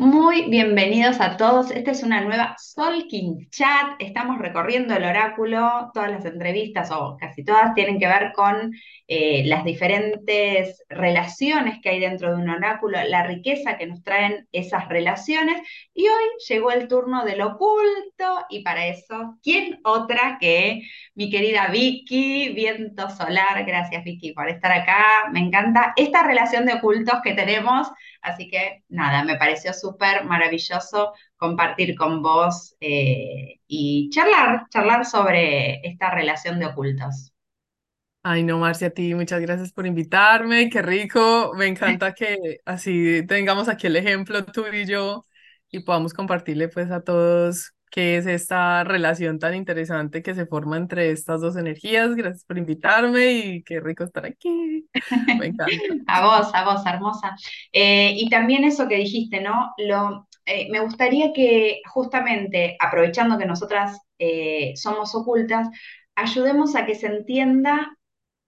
Muy bienvenidos a todos. Esta es una nueva Solking Chat. Estamos recorriendo el oráculo. Todas las entrevistas, o casi todas, tienen que ver con eh, las diferentes relaciones que hay dentro de un oráculo, la riqueza que nos traen esas relaciones. Y hoy llegó el turno del oculto, y para eso, ¿quién otra que mi querida Vicky, Viento Solar? Gracias, Vicky, por estar acá. Me encanta esta relación de ocultos que tenemos. Así que nada, me pareció súper maravilloso compartir con vos eh, y charlar, charlar sobre esta relación de ocultos. Ay, no, Marcia, a ti muchas gracias por invitarme, qué rico, me encanta que así tengamos aquí el ejemplo tú y yo y podamos compartirle pues a todos qué es esta relación tan interesante que se forma entre estas dos energías. Gracias por invitarme y qué rico estar aquí, me encanta. A vos, a vos, hermosa. Eh, y también eso que dijiste, ¿no? Lo, eh, me gustaría que justamente, aprovechando que nosotras eh, somos ocultas, ayudemos a que se entienda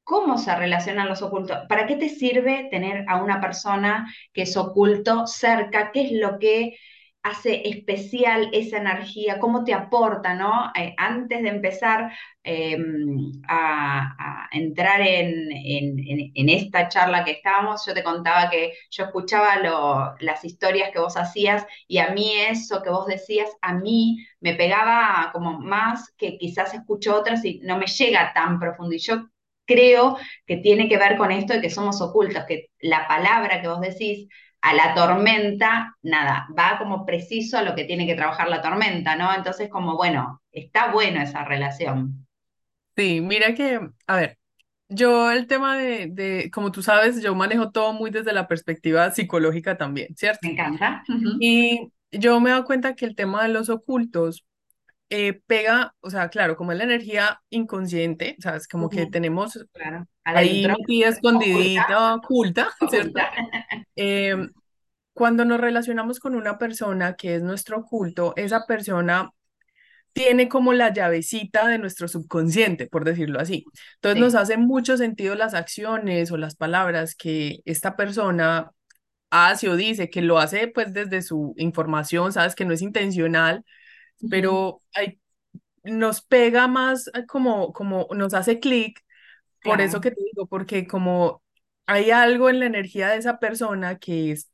cómo se relacionan los ocultos. ¿Para qué te sirve tener a una persona que es oculto cerca? ¿Qué es lo que hace especial esa energía, cómo te aporta, ¿no? Eh, antes de empezar em, a, entrar en, en, esta charla que estábamos, yo te contaba que yo escuchaba las historias que vos hacías y a mí eso que vos decías, a mí me pegaba como más que quizás escucho otras y no me llega tan profundo. Y yo creo que tiene que ver con esto de que somos ocultos, que la palabra que vos decís a la tormenta, nada, va como preciso a lo que tiene que trabajar la tormenta, ¿no? Entonces, como bueno, está bueno esa relación. Sí, mira que, a ver, yo el tema de, de, como tú sabes, yo manejo todo muy desde la perspectiva psicológica también, ¿cierto? Me encanta. Y yo me he dado cuenta que el tema de los ocultos eh, pega, o sea, claro, como es la energía inconsciente, o sea, es como que tenemos claro. ahí metida, escondidita, oculta, ¿cierto? Em, cuando nos relacionamos con una persona que es nuestro oculto, esa persona tiene como la llavecita de nuestro subconsciente, por decirlo así. Entonces nos hace mucho sentido las acciones o las palabras que esta persona hace o dice, que lo hace pues desde su información, sabes que no es intencional, pero hay, nos pega más eh, como, como nos hace clic, por eso que te digo, porque como hay algo en la energía de esa persona que es,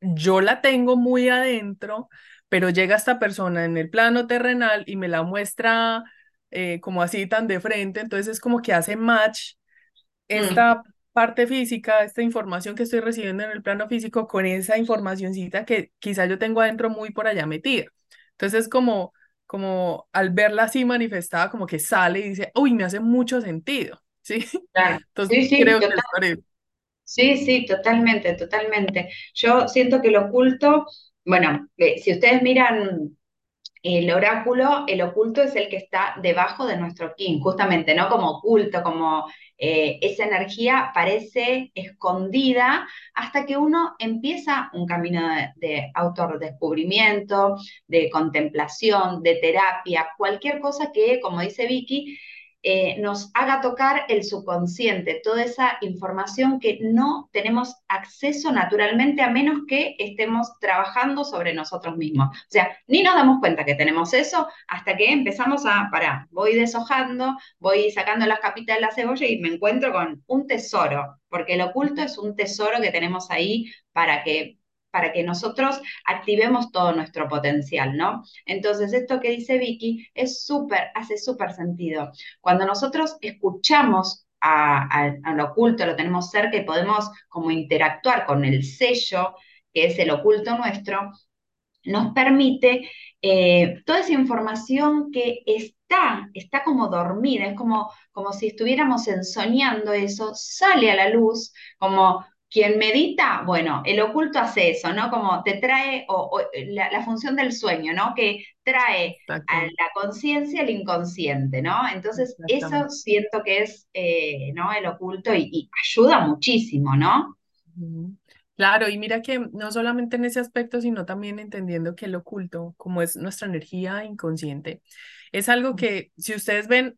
yo la tengo muy adentro, pero llega esta persona en el plano terrenal y me la muestra eh, como así tan de frente, entonces es como que hace match esta parte física, esta información que estoy recibiendo en el plano físico con esa informacioncita que quizá yo tengo adentro muy por allá metida. Entonces, como, como al verla así manifestada, como que sale y dice, uy, me hace mucho sentido, ¿sí? Claro. Entonces, sí, sí, creo que Sí, sí, totalmente, totalmente. Yo siento que lo oculto, bueno, eh, si ustedes miran el oráculo, el oculto es el que está debajo de nuestro king, justamente, ¿no? Como oculto, como eh, esa energía parece escondida hasta que uno empieza un camino de, de de contemplación, de terapia, cualquier cosa que, como dice Vicky, eh, nos haga tocar el subconsciente, toda esa información que no tenemos acceso naturalmente a menos que estemos trabajando sobre nosotros mismos. O sea, ni nos damos cuenta que tenemos eso hasta que empezamos a, parar, voy deshojando, voy sacando las capitas de la cebolla y me encuentro con un tesoro, porque el oculto es un tesoro que tenemos ahí para que para que nosotros activemos todo nuestro potencial, ¿no? Entonces, esto que dice Vicky es súper, hace súper sentido. Cuando nosotros escuchamos al oculto, lo tenemos cerca y podemos como interactuar con el sello, que es el oculto nuestro, nos permite eh, toda esa información que está, está como dormida, es como, como si estuviéramos ensoñando eso, sale a la luz, como quien medita, bueno, el oculto hace eso, ¿no? Como te trae o, la, función del sueño, ¿no? Que trae a la conciencia el inconsciente, ¿no? Entonces, eso siento que es, eh, ¿no? El oculto y, ayuda muchísimo, ¿no? Claro, y mira que no solamente en ese aspecto, sino también entendiendo que el oculto, como es nuestra energía inconsciente, es algo que si ustedes ven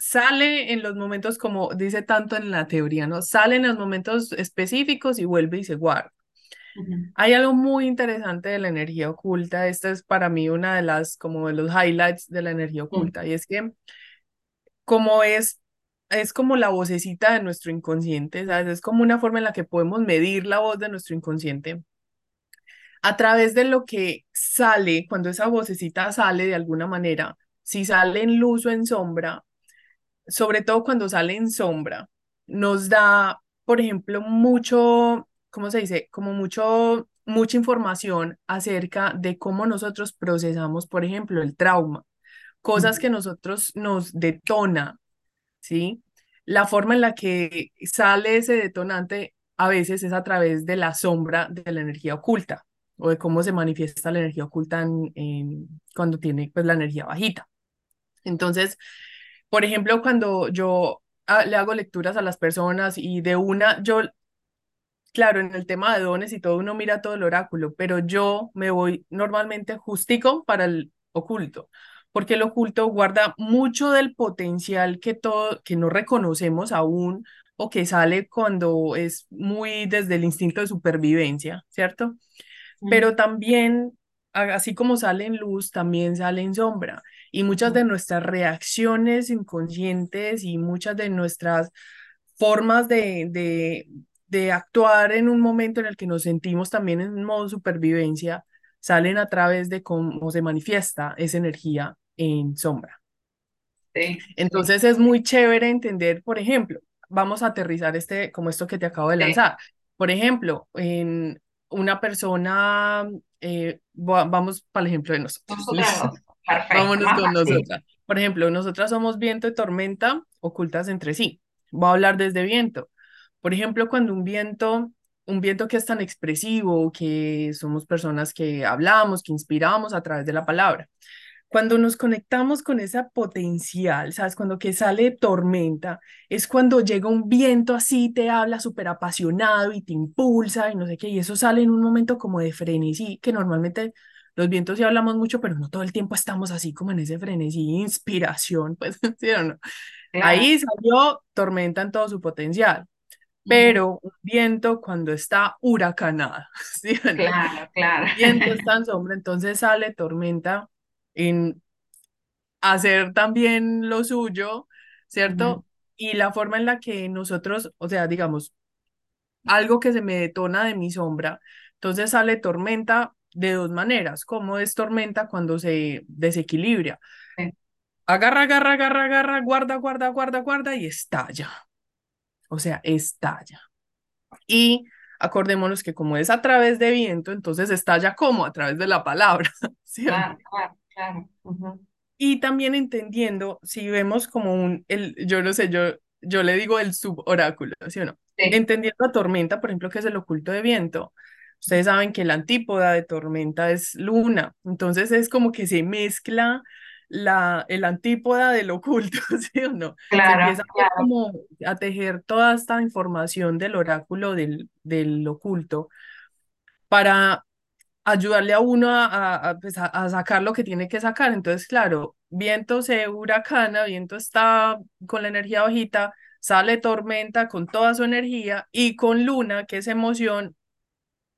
sale en los momentos, como dice tanto en la teoría, ¿no? Sale en los momentos específicos y vuelve y se guarda. Hay algo muy interesante de la energía oculta. Esta es para mí una de las, como de los highlights de la energía oculta. Y es que como es, es como la vocecita de nuestro inconsciente, ¿sabes? Es como una forma en la que podemos medir la voz de nuestro inconsciente a través de lo que sale, cuando esa vocecita sale de alguna manera, si sale en luz o en sombra, sobre todo cuando sale en sombra, nos da, por ejemplo, mucho, ¿cómo se dice? Como mucho, mucha información acerca de cómo nosotros procesamos, por ejemplo, el trauma, cosas que nosotros nos detona, ¿sí? La forma en la que sale ese detonante a veces es a través de la sombra de la energía oculta o de cómo se manifiesta la energía oculta en, cuando tiene pues la energía bajita. Entonces, por ejemplo, cuando yo ah, le hago lecturas a las personas y de una, yo, claro, en el tema de dones y todo, uno mira todo el oráculo, pero yo me voy normalmente justico para el oculto, porque el oculto guarda mucho del potencial que, todo, que no reconocemos aún o que sale cuando es muy desde el instinto de supervivencia, ¿cierto? pero también, así como sale en luz, también sale en sombra. Y muchas de nuestras reacciones inconscientes y muchas de nuestras formas de, de, de actuar en un momento en el que nos sentimos también en modo supervivencia, salen a través de cómo se manifiesta esa energía en sombra. Sí, Entonces es muy chévere entender, por ejemplo, vamos a aterrizar este, como esto que te acabo de lanzar. Por ejemplo, en, una persona, eh, vamos para el ejemplo de nosotros. Vámonos con nosotras. Por ejemplo, nosotras somos viento y tormenta ocultas entre sí. Voy a hablar desde viento. Por ejemplo, cuando un viento, un viento que es tan expresivo, que somos personas que hablamos, que inspiramos a través de la palabra. Cuando nos conectamos con esa potencial, ¿sabes? Cuando que sale tormenta, es cuando llega un viento así, te habla súper apasionado y te impulsa y no sé qué, y eso sale en un momento como de frenesí, que normalmente los vientos sí hablamos mucho, pero no todo el tiempo estamos así como en ese frenesí, inspiración, pues, ¿sí o no? Ahí salió tormenta en todo su potencial, pero un viento cuando está huracanada, ¿sí? Claro, claro. viento está en sombra, entonces sale tormenta en hacer también lo suyo, ¿cierto? Y la forma en la que nosotros, o sea, digamos, algo que se me detona de mi sombra, entonces sale tormenta de dos maneras. ¿Cómo es tormenta cuando se desequilibra? Agarra, agarra, agarra, agarra, guarda, guarda, guarda, guarda y estalla. O sea, estalla. Y acordémonos que como es a través de viento, entonces estalla como a través de la palabra. Claro, claro. Y también entendiendo, si vemos como un, el, yo no sé, yo, yo le digo el suboráculo, ¿sí o no? Entendiendo a tormenta, por ejemplo, que es el oculto de viento. Ustedes saben que la antípoda de tormenta es luna, entonces es como que se mezcla la, el antípoda del oculto, ¿sí o no? Claro, se empieza como a tejer toda esta información del oráculo del, del oculto para ayudarle a uno pues, a, a, sacar lo que tiene que sacar. Entonces, claro, viento se huracana, viento está con la energía bajita, sale tormenta con toda su energía y con luna, que es emoción,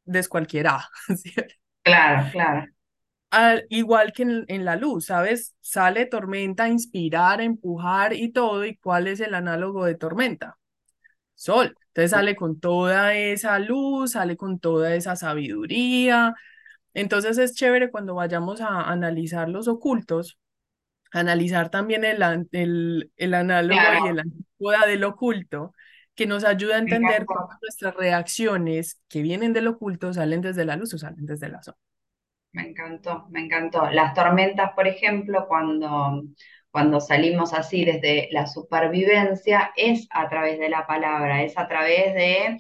descualquiera. Claro, claro. Al, igual que en, en, la luz, ¿sabes? Sale tormenta, inspirar, empujar y todo. ¿Y cuál es el análogo de tormenta? Sol. Entonces sale con toda esa luz, sale con toda esa sabiduría, entonces es chévere cuando vayamos a analizar los ocultos, analizar también el, el, el análogo y el antípoda del oculto, que nos ayuda a entender cómo nuestras reacciones que vienen del oculto salen desde la luz o salen desde la sombra. Me encantó, me encantó. Las tormentas, por ejemplo, cuando, cuando salimos así desde la supervivencia, es a través de la palabra, es a través de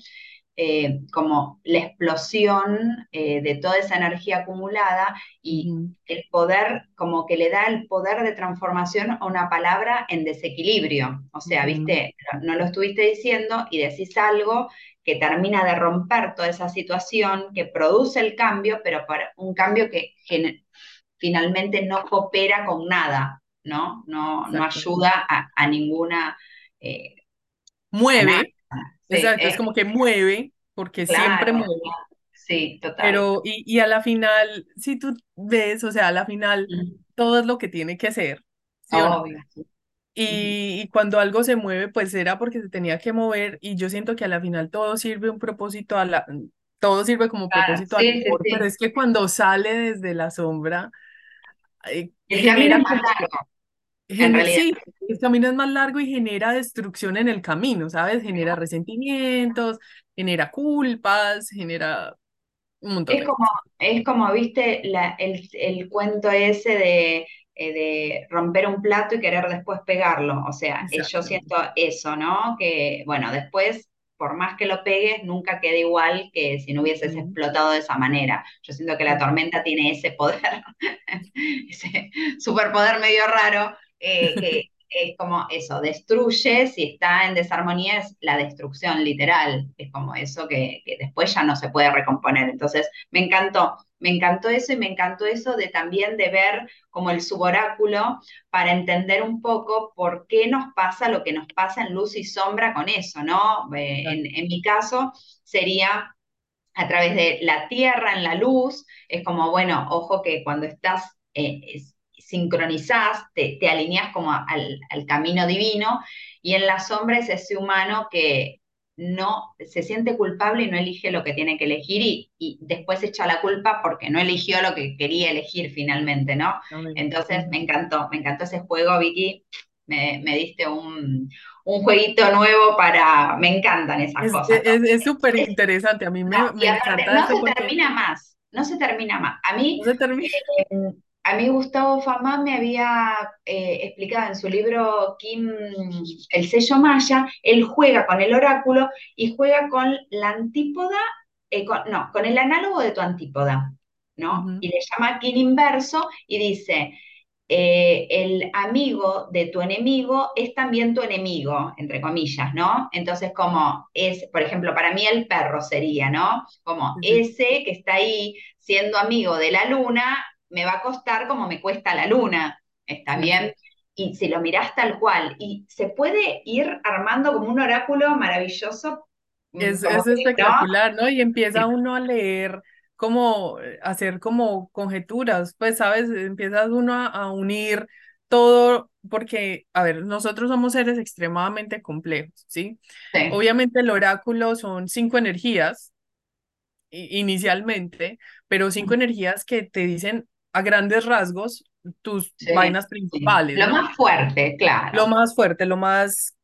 eh, como la explosión eh, de toda esa energía acumulada y el poder, como que le da el poder de transformación a una palabra en desequilibrio. O sea, viste, no lo estuviste diciendo y decís algo que termina de romper toda esa situación, que produce el cambio, pero para un cambio que finalmente no coopera con nada, ¿no? No, no ayuda a, ninguna... Eh, Mueve, Exacto, es como que mueve, porque siempre mueve, Sí, total. Pero, y, y a la final, si tú ves, o sea, a la final, todo es lo que tiene que ser. ¿sí Y, cuando algo se mueve, pues era porque se tenía que mover y yo siento que a la final todo sirve un propósito a la, todo sirve como propósito al amor, pero es que cuando sale desde la sombra, eh, el es más largo. Sí, el camino es más largo y genera destrucción en el camino, ¿sabes? Genera resentimientos, genera culpas, genera un montón es como, Es como, viste, la, el, el cuento ese de eh, de romper un plato y querer después pegarlo. O sea, eh, yo siento eso, ¿no? Que, bueno, después, por más que lo pegues, nunca queda igual que si no hubieses explotado de esa manera. Yo siento que la tormenta tiene ese poder, ese superpoder medio raro, eh, que es como eso, destruye, si está en desarmonía es la destrucción literal, es como eso que, que después ya no se puede recomponer. Entonces, me encantó me encantó eso y me encantó eso de también de ver como el suboráculo para entender un poco por qué nos pasa lo que nos pasa en luz y sombra con eso, ¿no? Eh, en, mi caso sería a través de la tierra en la luz, es como, bueno, ojo que cuando estás eh, sincronizás, te, te alineas como al, al camino divino, y en la sombra es ese humano que no se siente culpable y no elige lo que tiene que elegir y, después echa la culpa porque no eligió lo que quería elegir finalmente, ¿no? Entonces me encantó, me encantó ese juego, Vicky, me, diste un, jueguito nuevo para, me encantan esas cosas. Es súper interesante, a mí me, encanta. No se termina más, no se termina más. A mí, no se termina. Eh, a mí Gustavo Famá me había eh, explicado en su libro Kim, el sello maya, él juega con el oráculo y juega con la antípoda, eh, no, con el análogo de tu antípoda, ¿no? Y le llama Kim inverso y dice, eh, el amigo de tu enemigo es también tu enemigo, entre comillas, ¿no? Entonces, como es, por ejemplo, para mí el perro sería, ¿no? Como ese que está ahí siendo amigo de la luna me va a costar como me cuesta la luna, ¿está bien? Y si lo mirás tal cual, y se puede ir armando como un oráculo maravilloso. Mm, es, espectacular, ¿no? Y empieza uno a leer como, hacer como conjeturas, pues, ¿sabes? Empiezas uno a, unir todo, porque, a ver, nosotros somos seres extremadamente complejos, ¿sí? sí. Obviamente el oráculo son cinco energías inicialmente, pero cinco energías que te dicen a grandes rasgos tus vainas principales. Lo más fuerte, claro. Lo más fuerte, lo más...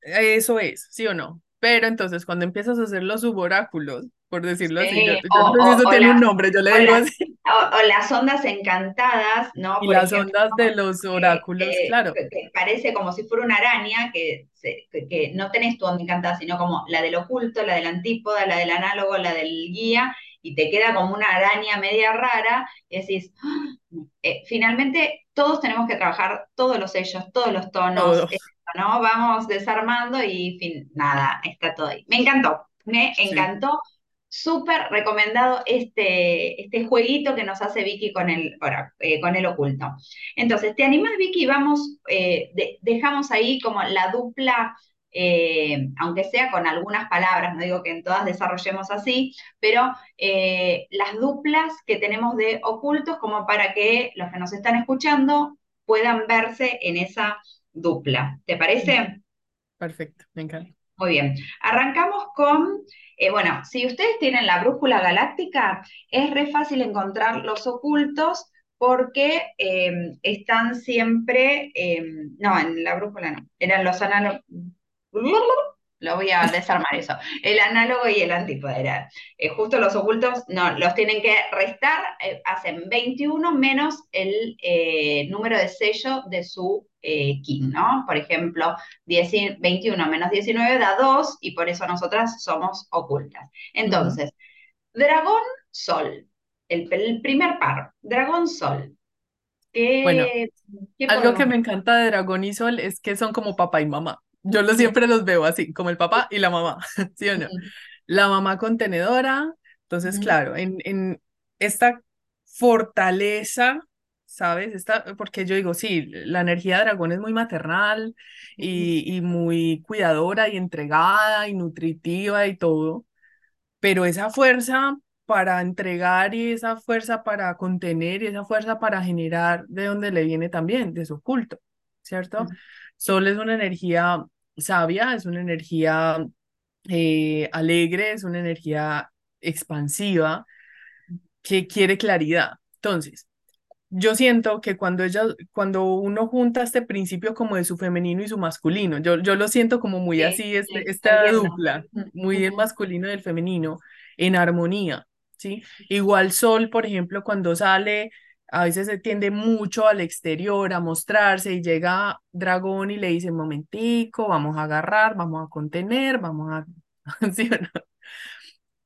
Eso es, ¿sí o no? Pero entonces cuando empiezas a hacer los suboráculos, por decirlo así, eso tiene un nombre, yo le digo así. O, las ondas encantadas, ¿no? Y las ondas de los oráculos, claro. Que parece como si fuera una araña, que, que no tenés tu onda encantada, sino como la del oculto, la del antípoda, la del análogo, la del guía, y te queda como una araña media rara, y decís, ¡Ah! eh, finalmente todos tenemos que trabajar todos los sellos, todos los tonos, ¿no? Vamos desarmando y fin, nada, está todo ahí. Me encantó, me encantó. Súper recomendado este, este jueguito que nos hace Vicky con el, eh, con el oculto. Entonces, ¿te animas, Vicky? Vamos, eh, dejamos ahí como la dupla eh, aunque sea con algunas palabras, no digo que en todas desarrollemos así, pero eh, las duplas que tenemos de ocultos como para que los que nos están escuchando puedan verse en esa dupla. ¿Te parece? Perfecto, me encanta. Muy bien. Arrancamos con, eh, bueno, si ustedes tienen la brújula galáctica, es re fácil encontrar los ocultos porque están siempre, no, en la brújula no, eran los análogos, lo voy a desarmar eso. El análogo y el antípoda. Eh, justo los ocultos, no, los tienen que restar, eh, hacen 21 menos el eh, número de sello de su kin, ¿no? Por ejemplo, 21 menos 19 da 2 y por eso nosotras somos ocultas. Entonces, dragón, sol. El, primer par, dragón, sol. bueno, algo que me encanta de dragón y sol es que son como papá y mamá. Yo lo siempre los veo así, como el papá y la mamá, ¿sí o no? La mamá contenedora, entonces, claro, en, en esta fortaleza, ¿sabes? Esta, porque yo digo, sí, la energía de dragón es muy maternal y, y muy cuidadora y entregada y nutritiva y todo, pero esa fuerza para entregar y esa fuerza para contener y esa fuerza para generar de donde le viene también, de su oculto, ¿cierto? Sol es una energía sabia, es una energía eh, alegre, es una energía expansiva que quiere claridad. Entonces, yo siento que cuando ella, cuando uno junta este principio como de su femenino y su masculino, yo, yo lo siento como muy así, este, esta dupla, muy el masculino y el femenino, en armonía, ¿sí? Igual Sol, por ejemplo, cuando sale, a veces se tiende mucho al exterior a mostrarse y llega Dragón y le dice, momentico, vamos a agarrar, vamos a contener, vamos a... ¿Sí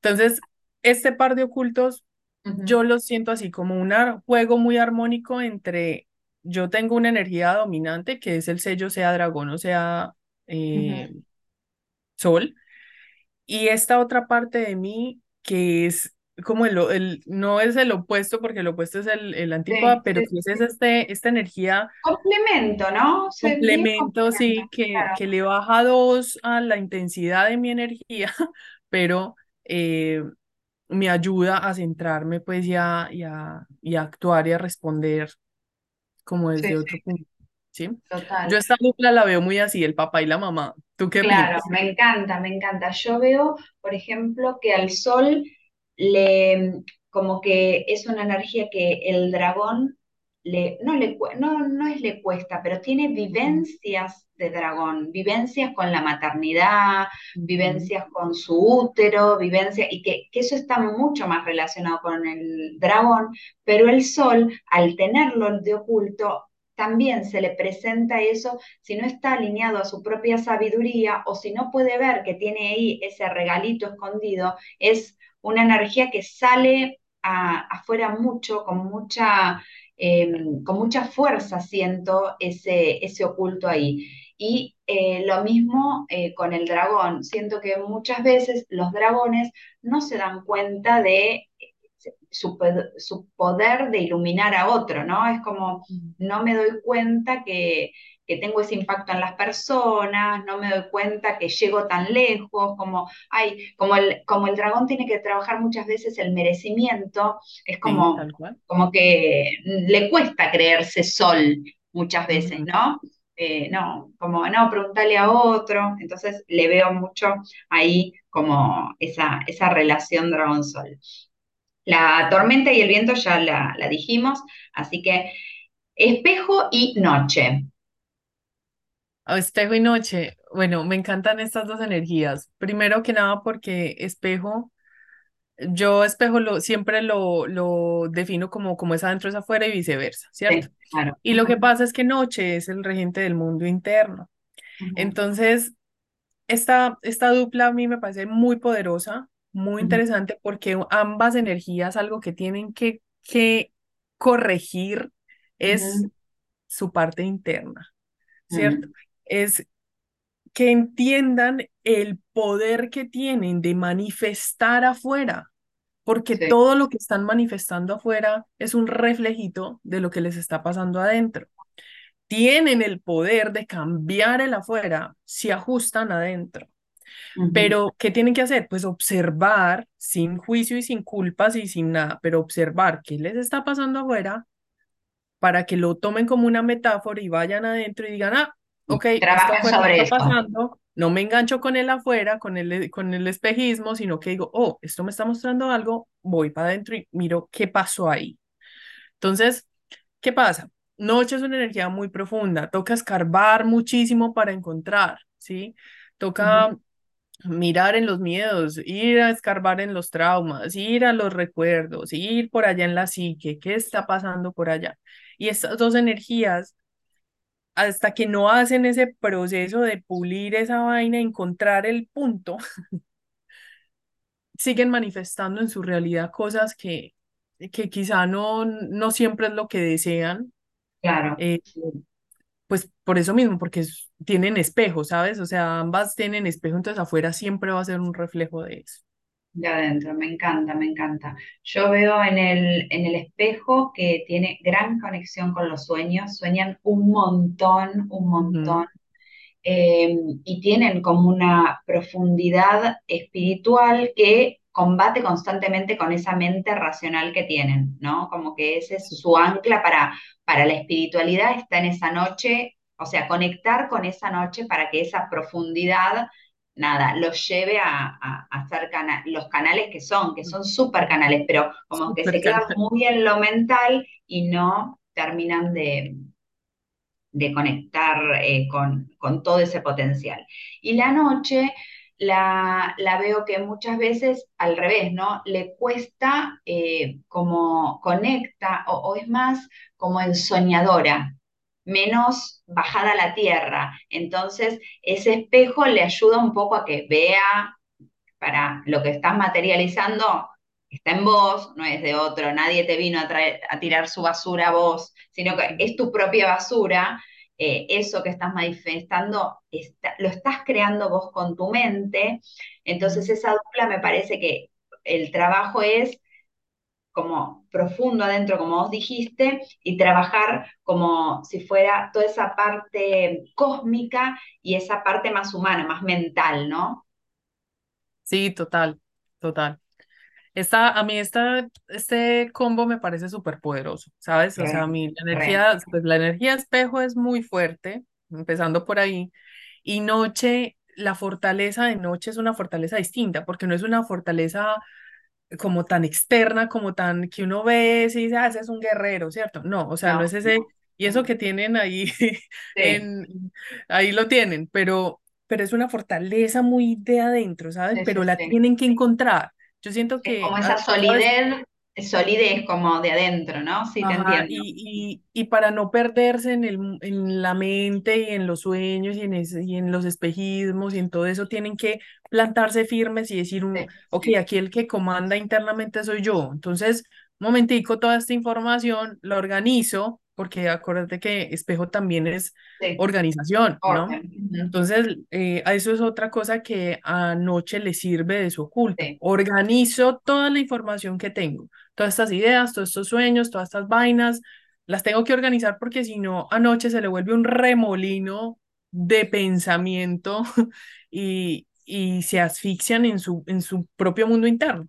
Entonces, este par de ocultos yo lo siento así como un juego muy armónico entre yo tengo una energía dominante que es el sello sea dragón o sea eh, sol y esta otra parte de mí que es como el, el no es el opuesto porque el opuesto es el, el antípoda, pero sí, es este, esta energía. Complemento, ¿no? complemento, sí, que, que le baja dos a la intensidad de mi energía, pero eh, me ayuda a centrarme pues ya y a, y a, actuar y a responder como desde otro punto. ¿sí? Total. Yo esta dupla la veo muy así, el papá y la mamá. ¿Tú qué Claro, me encanta, me encanta. Yo veo, por ejemplo, que al sol le como que es una energía que el dragón le, no, le, no, no es le cuesta, pero tiene vivencias de dragón, vivencias con la maternidad, vivencias con su útero, vivencias, y que, que, eso está mucho más relacionado con el dragón, pero el sol, al tenerlo de oculto, también se le presenta eso si no está alineado a su propia sabiduría o si no puede ver que tiene ahí ese regalito escondido, es una energía que sale afuera mucho, con mucha Em, con mucha fuerza siento ese, ese oculto ahí. Y eh, lo mismo eh, con el dragón. Siento que muchas veces los dragones no se dan cuenta de su, su, poder de iluminar a otro, ¿no? Es como, no me doy cuenta que, que tengo ese impacto en las personas, no me doy cuenta que llego tan lejos, como, ay, como el, como el dragón tiene que trabajar muchas veces el merecimiento, es como, como que le cuesta creerse sol muchas veces, ¿no? Eh, no, como no, preguntarle a otro, entonces le veo mucho ahí como esa, esa relación dragón-sol. La tormenta y el viento ya la, la dijimos, así que espejo y noche. Espejo y noche. Bueno, me encantan estas dos energías. Primero que nada porque espejo, yo espejo lo, siempre lo, lo defino como, como es adentro es afuera y viceversa, ¿cierto? claro. Y lo que pasa es que noche es el regente del mundo interno. Entonces, esta, esta dupla a mí me parece muy poderosa, muy interesante porque ambas energías algo que tienen que, que corregir es su parte interna, ¿cierto? Es que entiendan el poder que tienen de manifestar afuera, porque todo lo que están manifestando afuera es un reflejito de lo que les está pasando adentro. Tienen el poder de cambiar el afuera si ajustan adentro. Pero, ¿qué tienen que hacer? Pues observar sin juicio y sin culpas y sin nada, pero observar qué les está pasando afuera para que lo tomen como una metáfora y vayan adentro y digan, ah, ok, esto sobre está pasando, no me engancho con él afuera, con el, con el espejismo, sino que digo, oh, esto me está mostrando algo, voy para adentro y miro qué pasó ahí. Entonces, ¿qué pasa? Noche es una energía muy profunda, toca escarbar muchísimo para encontrar, ¿sí? Toca mirar en los miedos, ir a escarbar en los traumas, ir a los recuerdos, ir por allá en la psique, qué está pasando por allá. Y estas dos energías hasta que no hacen ese proceso de pulir esa vaina, encontrar el punto, siguen manifestando en su realidad cosas que, que quizá no, no siempre es lo que desean. Claro. Eh, pues por eso mismo, porque tienen espejo, ¿sabes? O sea, ambas tienen espejo, entonces afuera siempre va a ser un reflejo de eso de adentro, me encanta, me encanta. Yo veo en el, en el espejo que tiene gran conexión con los sueños, sueñan un montón, un montón, eh, y tienen como una profundidad espiritual que combate constantemente con esa mente racional que tienen, ¿no? Como que ese es su ancla para, para la espiritualidad, está en esa noche, o sea, conectar con esa noche para que esa profundidad nada, los lleve a, a, hacer los canales que son, que son súper canales, pero como que se quedan muy en lo mental y no terminan de, de conectar eh, con, todo ese potencial. Y la noche la, veo que muchas veces al revés, ¿no? Le cuesta eh, como conecta o, es más como ensoñadora, menos bajada a la tierra. Entonces, ese espejo le ayuda un poco a que vea para lo que estás materializando, está en vos, no es de otro, nadie te vino a, traer, a tirar su basura a vos, sino que es tu propia basura, eh, eso que estás manifestando, lo estás creando vos con tu mente, entonces esa dupla me parece que el trabajo es como profundo adentro, como vos dijiste, y trabajar como si fuera toda esa parte cósmica y esa parte más humana, más mental, ¿no? Sí, total, total. Esta, a mí esta, este combo me parece súper poderoso, ¿sabes? O sea, a mí la energía, pues la energía espejo es muy fuerte, empezando por ahí, y noche, la fortaleza de noche es una fortaleza distinta, porque no es una fortaleza como tan externa, como tan que uno ve y dice, ah, ese es un guerrero, ¿cierto? No, o sea, no, es ese, y eso que tienen ahí, en, ahí lo tienen, pero, pero es una fortaleza muy de adentro, ¿sabes? pero la tienen que encontrar. Yo siento que... Como esa solidez solidez como de adentro, ¿no? Sí, te entiendo. Y, y, para no perderse en, el, en la mente y en los sueños y en, y en los espejismos y en todo eso, tienen que plantarse firmes y decir, un, ok, aquí el que comanda internamente soy yo. Entonces, momentico, toda esta información la organizo, porque acuérdate que espejo también es organización, ¿no? Entonces, eh, eso es otra cosa que anoche le sirve de su oculto. Organizo toda la información que tengo todas estas ideas, todos estos sueños, todas estas vainas, las tengo que organizar porque si no, anoche se le vuelve un remolino de pensamiento y, y se asfixian en su, en su propio mundo interno.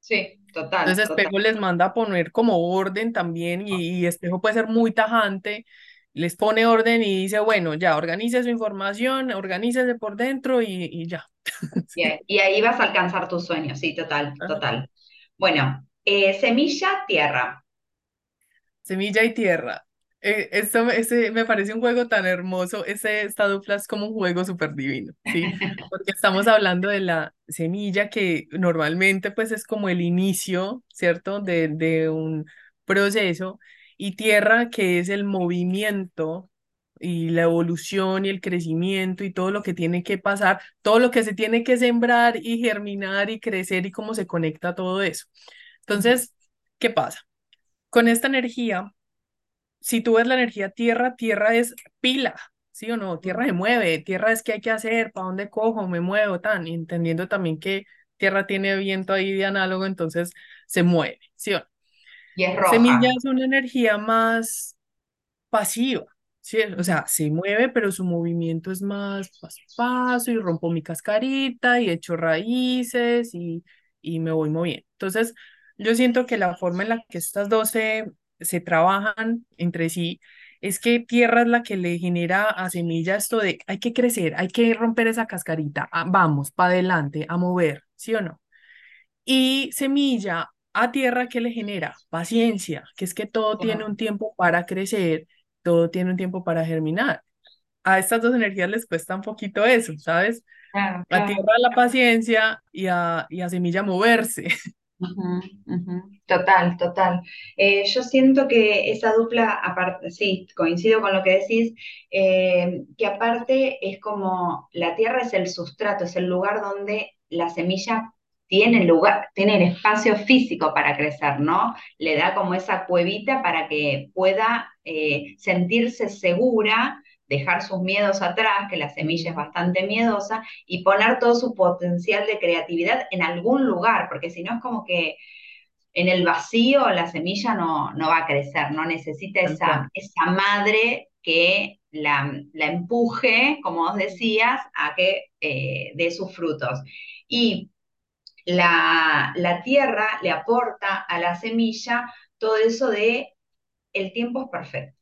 Sí, total. Entonces Espejo les manda a poner como orden también y, Espejo puede ser muy tajante, les pone orden y dice, bueno, ya, organice su información, organícese por dentro y, y ya. Y, ahí vas a alcanzar tus sueños, sí, total, total. Bueno, eh, semilla, tierra. Semilla y tierra. Eh, esto ese, me parece un juego tan hermoso. Ese, esta dupla es como un juego súper divino, ¿sí? Porque estamos hablando de la semilla que normalmente pues es como el inicio, ¿cierto? De, de un proceso. Y tierra que es el movimiento y la evolución y el crecimiento y todo lo que tiene que pasar, todo lo que se tiene que sembrar y germinar y crecer y cómo se conecta todo eso. Entonces, ¿qué pasa? Con esta energía, si tú ves la energía tierra, tierra es pila, ¿sí o no? Tierra se mueve, tierra es qué hay que hacer, para dónde cojo, me muevo, tan, entendiendo también que tierra tiene viento ahí de análogo, entonces se mueve, ¿sí o no? Y es roja. Semilla es una energía más pasiva, ¿sí? O sea, se mueve, pero su movimiento es más paso a paso y rompo mi cascarita y echo raíces y, y me voy moviendo. Entonces, yo siento que la forma en la que estas dos se, trabajan entre sí es que tierra es la que le genera a semilla esto de hay que crecer, hay que romper esa cascarita, ah, vamos, para adelante, a mover, ¿sí o no? Y semilla a tierra que le genera paciencia, que es que todo tiene un tiempo para crecer, todo tiene un tiempo para germinar. A estas dos energías les cuesta un poquito eso, ¿sabes? A tierra la paciencia y a, y a semilla moverse. Total, total. Eh, yo siento que esa dupla, aparte, sí, coincido con lo que decís, eh, que aparte es como la tierra es el sustrato, es el lugar donde la semilla tiene lugar, tiene el espacio físico para crecer, ¿no? Le da como esa cuevita para que pueda eh, sentirse segura dejar sus miedos atrás, que la semilla es bastante miedosa, y poner todo su potencial de creatividad en algún lugar, porque si no es como que en el vacío la semilla no, no va a crecer, no necesita esa, esa madre que la, empuje, como vos decías, a que eh, dé sus frutos. Y la, la tierra le aporta a la semilla todo eso de el tiempo es perfecto,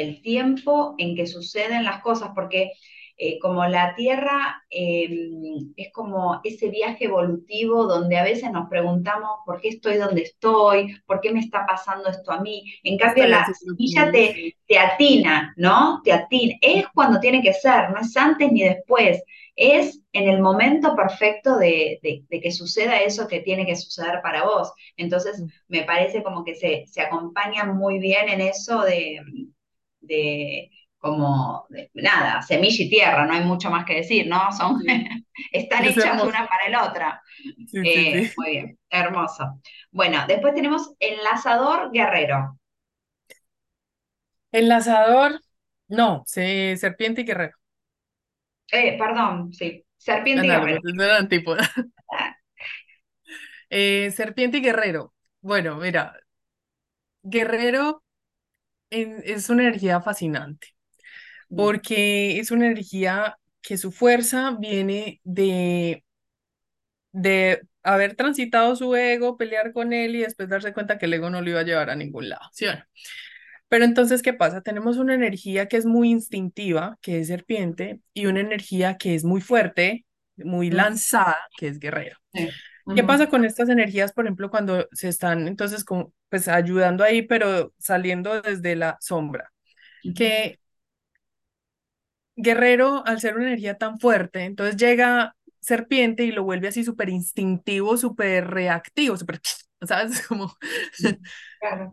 el tiempo en que suceden las cosas, porque eh, como la Tierra em, es como ese viaje evolutivo donde a veces nos preguntamos por qué estoy donde estoy, por qué me está pasando esto a mí. En cambio, la semilla te, te atina, ¿no? Te atina. Es cuando tiene que ser, no es antes ni después. Es en el momento perfecto de, que suceda eso que tiene que suceder para vos. Entonces, me parece como que se, se acompaña muy bien en eso de, de como, nada, semilla y tierra, no hay mucho más que decir, ¿no? Son, están hechas una para el otra. Eh, muy bien, hermoso. Bueno, después tenemos enlazador guerrero. Enlazador, no, serpiente y guerrero. Eh, perdón, sí, serpiente y guerrero. Eh, serpiente y guerrero. Bueno, mira, guerrero es una energía fascinante porque es una energía que su fuerza viene de, de haber transitado su ego, pelear con él y después darse cuenta que el ego no lo iba a llevar a ningún lado, ¿sí Pero entonces, ¿qué pasa? Tenemos una energía que es muy instintiva, que es serpiente, y una energía que es muy fuerte, muy lanzada, que es guerrero. ¿Qué pasa con estas energías, por ejemplo, cuando se están entonces como, pues ayudando ahí, pero saliendo desde la sombra? Que Guerrero, al ser una energía tan fuerte, entonces llega Serpiente y lo vuelve así súper instintivo, súper reactivo, súper, ¿sabes? Como...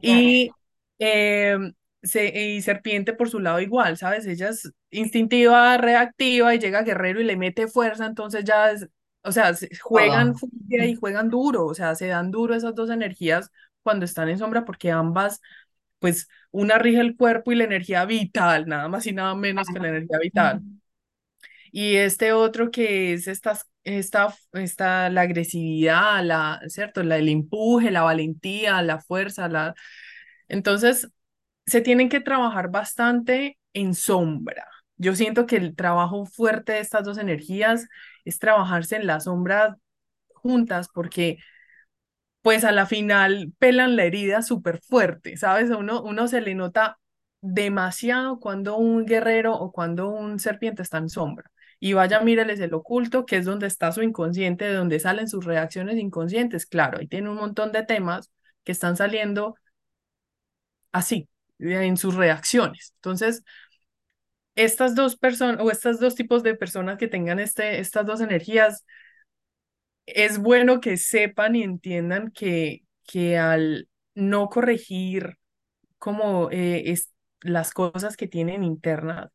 Y, em, y Serpiente por su lado igual, ¿sabes? Ella es instintiva, reactiva y llega Guerrero y le mete fuerza, entonces ya es, o sea, juegan y juegan duro, o sea, se dan duro esas dos energías cuando están en sombra porque ambas pues una rige el cuerpo y la energía vital, nada más y nada menos que la energía vital. Y este otro que es esta, esta, esta, la agresividad, la, ¿cierto? La, el empuje, la valentía, la fuerza, la... Entonces, se tienen que trabajar bastante en sombra. Yo siento que el trabajo fuerte de estas dos energías es trabajarse en la sombra juntas porque pues a la final pelan la herida súper fuerte, ¿sabes? A uno, uno se le nota demasiado cuando un guerrero o cuando un serpiente está en sombra. Y vaya, míreles el oculto, que es donde está su inconsciente, de donde salen sus reacciones inconscientes. Claro, ahí tiene un montón de temas que están saliendo así, en sus reacciones. Entonces, estas dos personas o estos dos tipos de personas que tengan este, estas dos energías, es bueno que sepan y entiendan que, que al no corregir como eh, es, las cosas que tienen internas,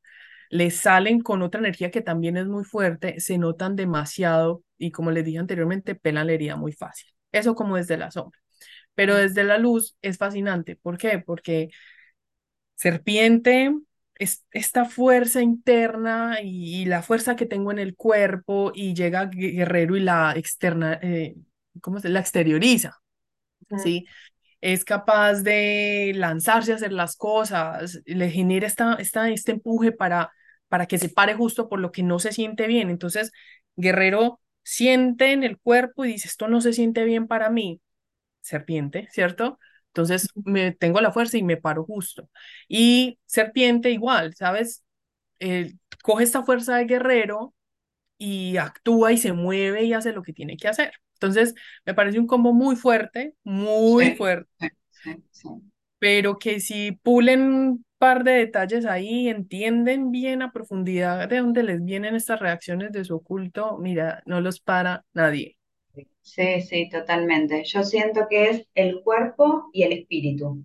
les salen con otra energía que también es muy fuerte, se notan demasiado y como les dije anteriormente, pelan la herida muy fácil. Eso como desde la sombra. Pero desde la luz es fascinante. ¿Por qué? Porque serpiente es esta fuerza interna y, la fuerza que tengo en el cuerpo y llega Guerrero y la externa, eh, ¿cómo se la exterioriza? ¿Sí? Es capaz de lanzarse a hacer las cosas, le genera esta, esta, este empuje para, para que se pare justo por lo que no se siente bien. Entonces, Guerrero siente en el cuerpo y dice, esto no se siente bien para mí, serpiente, ¿cierto? Entonces me tengo la fuerza y me paro justo. Y serpiente igual, ¿sabes? coge esta fuerza de guerrero y actúa y se mueve y hace lo que tiene que hacer. Entonces, me parece un combo muy fuerte, muy fuerte. pero que si pulen un par de detalles ahí, entienden bien a profundidad de dónde les vienen estas reacciones de su oculto, mira, no los para nadie. Sí, sí, totalmente. Yo siento que es el cuerpo y el espíritu,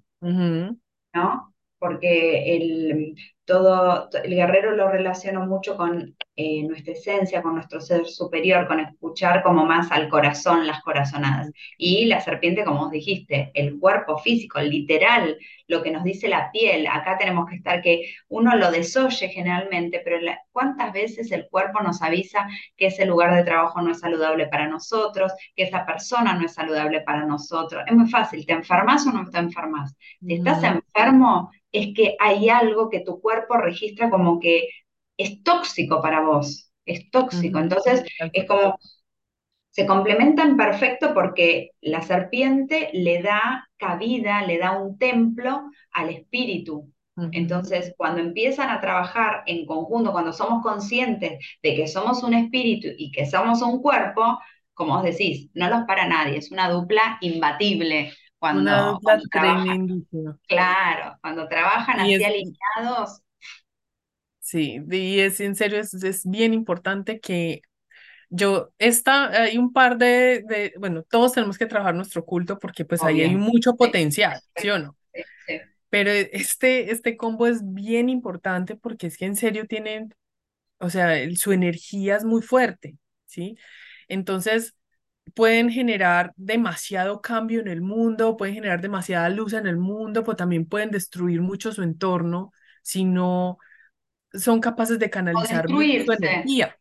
¿no? Porque el, todo, el guerrero lo relaciono mucho con eh, nuestra esencia, con nuestro ser superior, con escuchar como más al corazón, las corazonadas. Y la serpiente, como os dijiste, el cuerpo físico, literal, lo que nos dice la piel. Acá tenemos que estar que uno lo desoye generalmente, pero ¿cuántas veces el cuerpo nos avisa que ese lugar de trabajo no es saludable para nosotros, que esa persona no es saludable para nosotros? Es muy fácil, ¿te enfermas o no te enfermas? Si estás enfermo, es que hay algo que tu cuerpo registra como que es tóxico para vos, es tóxico. Entonces, es como, se complementan perfecto porque la serpiente le da cabida, le da un templo al espíritu. Entonces, cuando empiezan a trabajar en conjunto, cuando somos conscientes de que somos un espíritu y que somos un cuerpo, como os decís, no los para nadie, es una dupla imbatible. Cuando, una dupla trabajan, Claro, cuando trabajan así alineados. Sí, y es en serio, es, es bien importante que yo, esta, hay un par de, bueno, todos tenemos que trabajar nuestro culto porque pues ahí hay mucho potencial, ¿sí, o no? Pero este, este combo es bien importante porque es que en serio tienen, o sea, su energía es muy fuerte, ¿sí? Entonces, pueden generar demasiado cambio en el mundo, pueden generar demasiada luz en el mundo, pero también pueden destruir mucho su entorno si no son capaces de canalizar su energía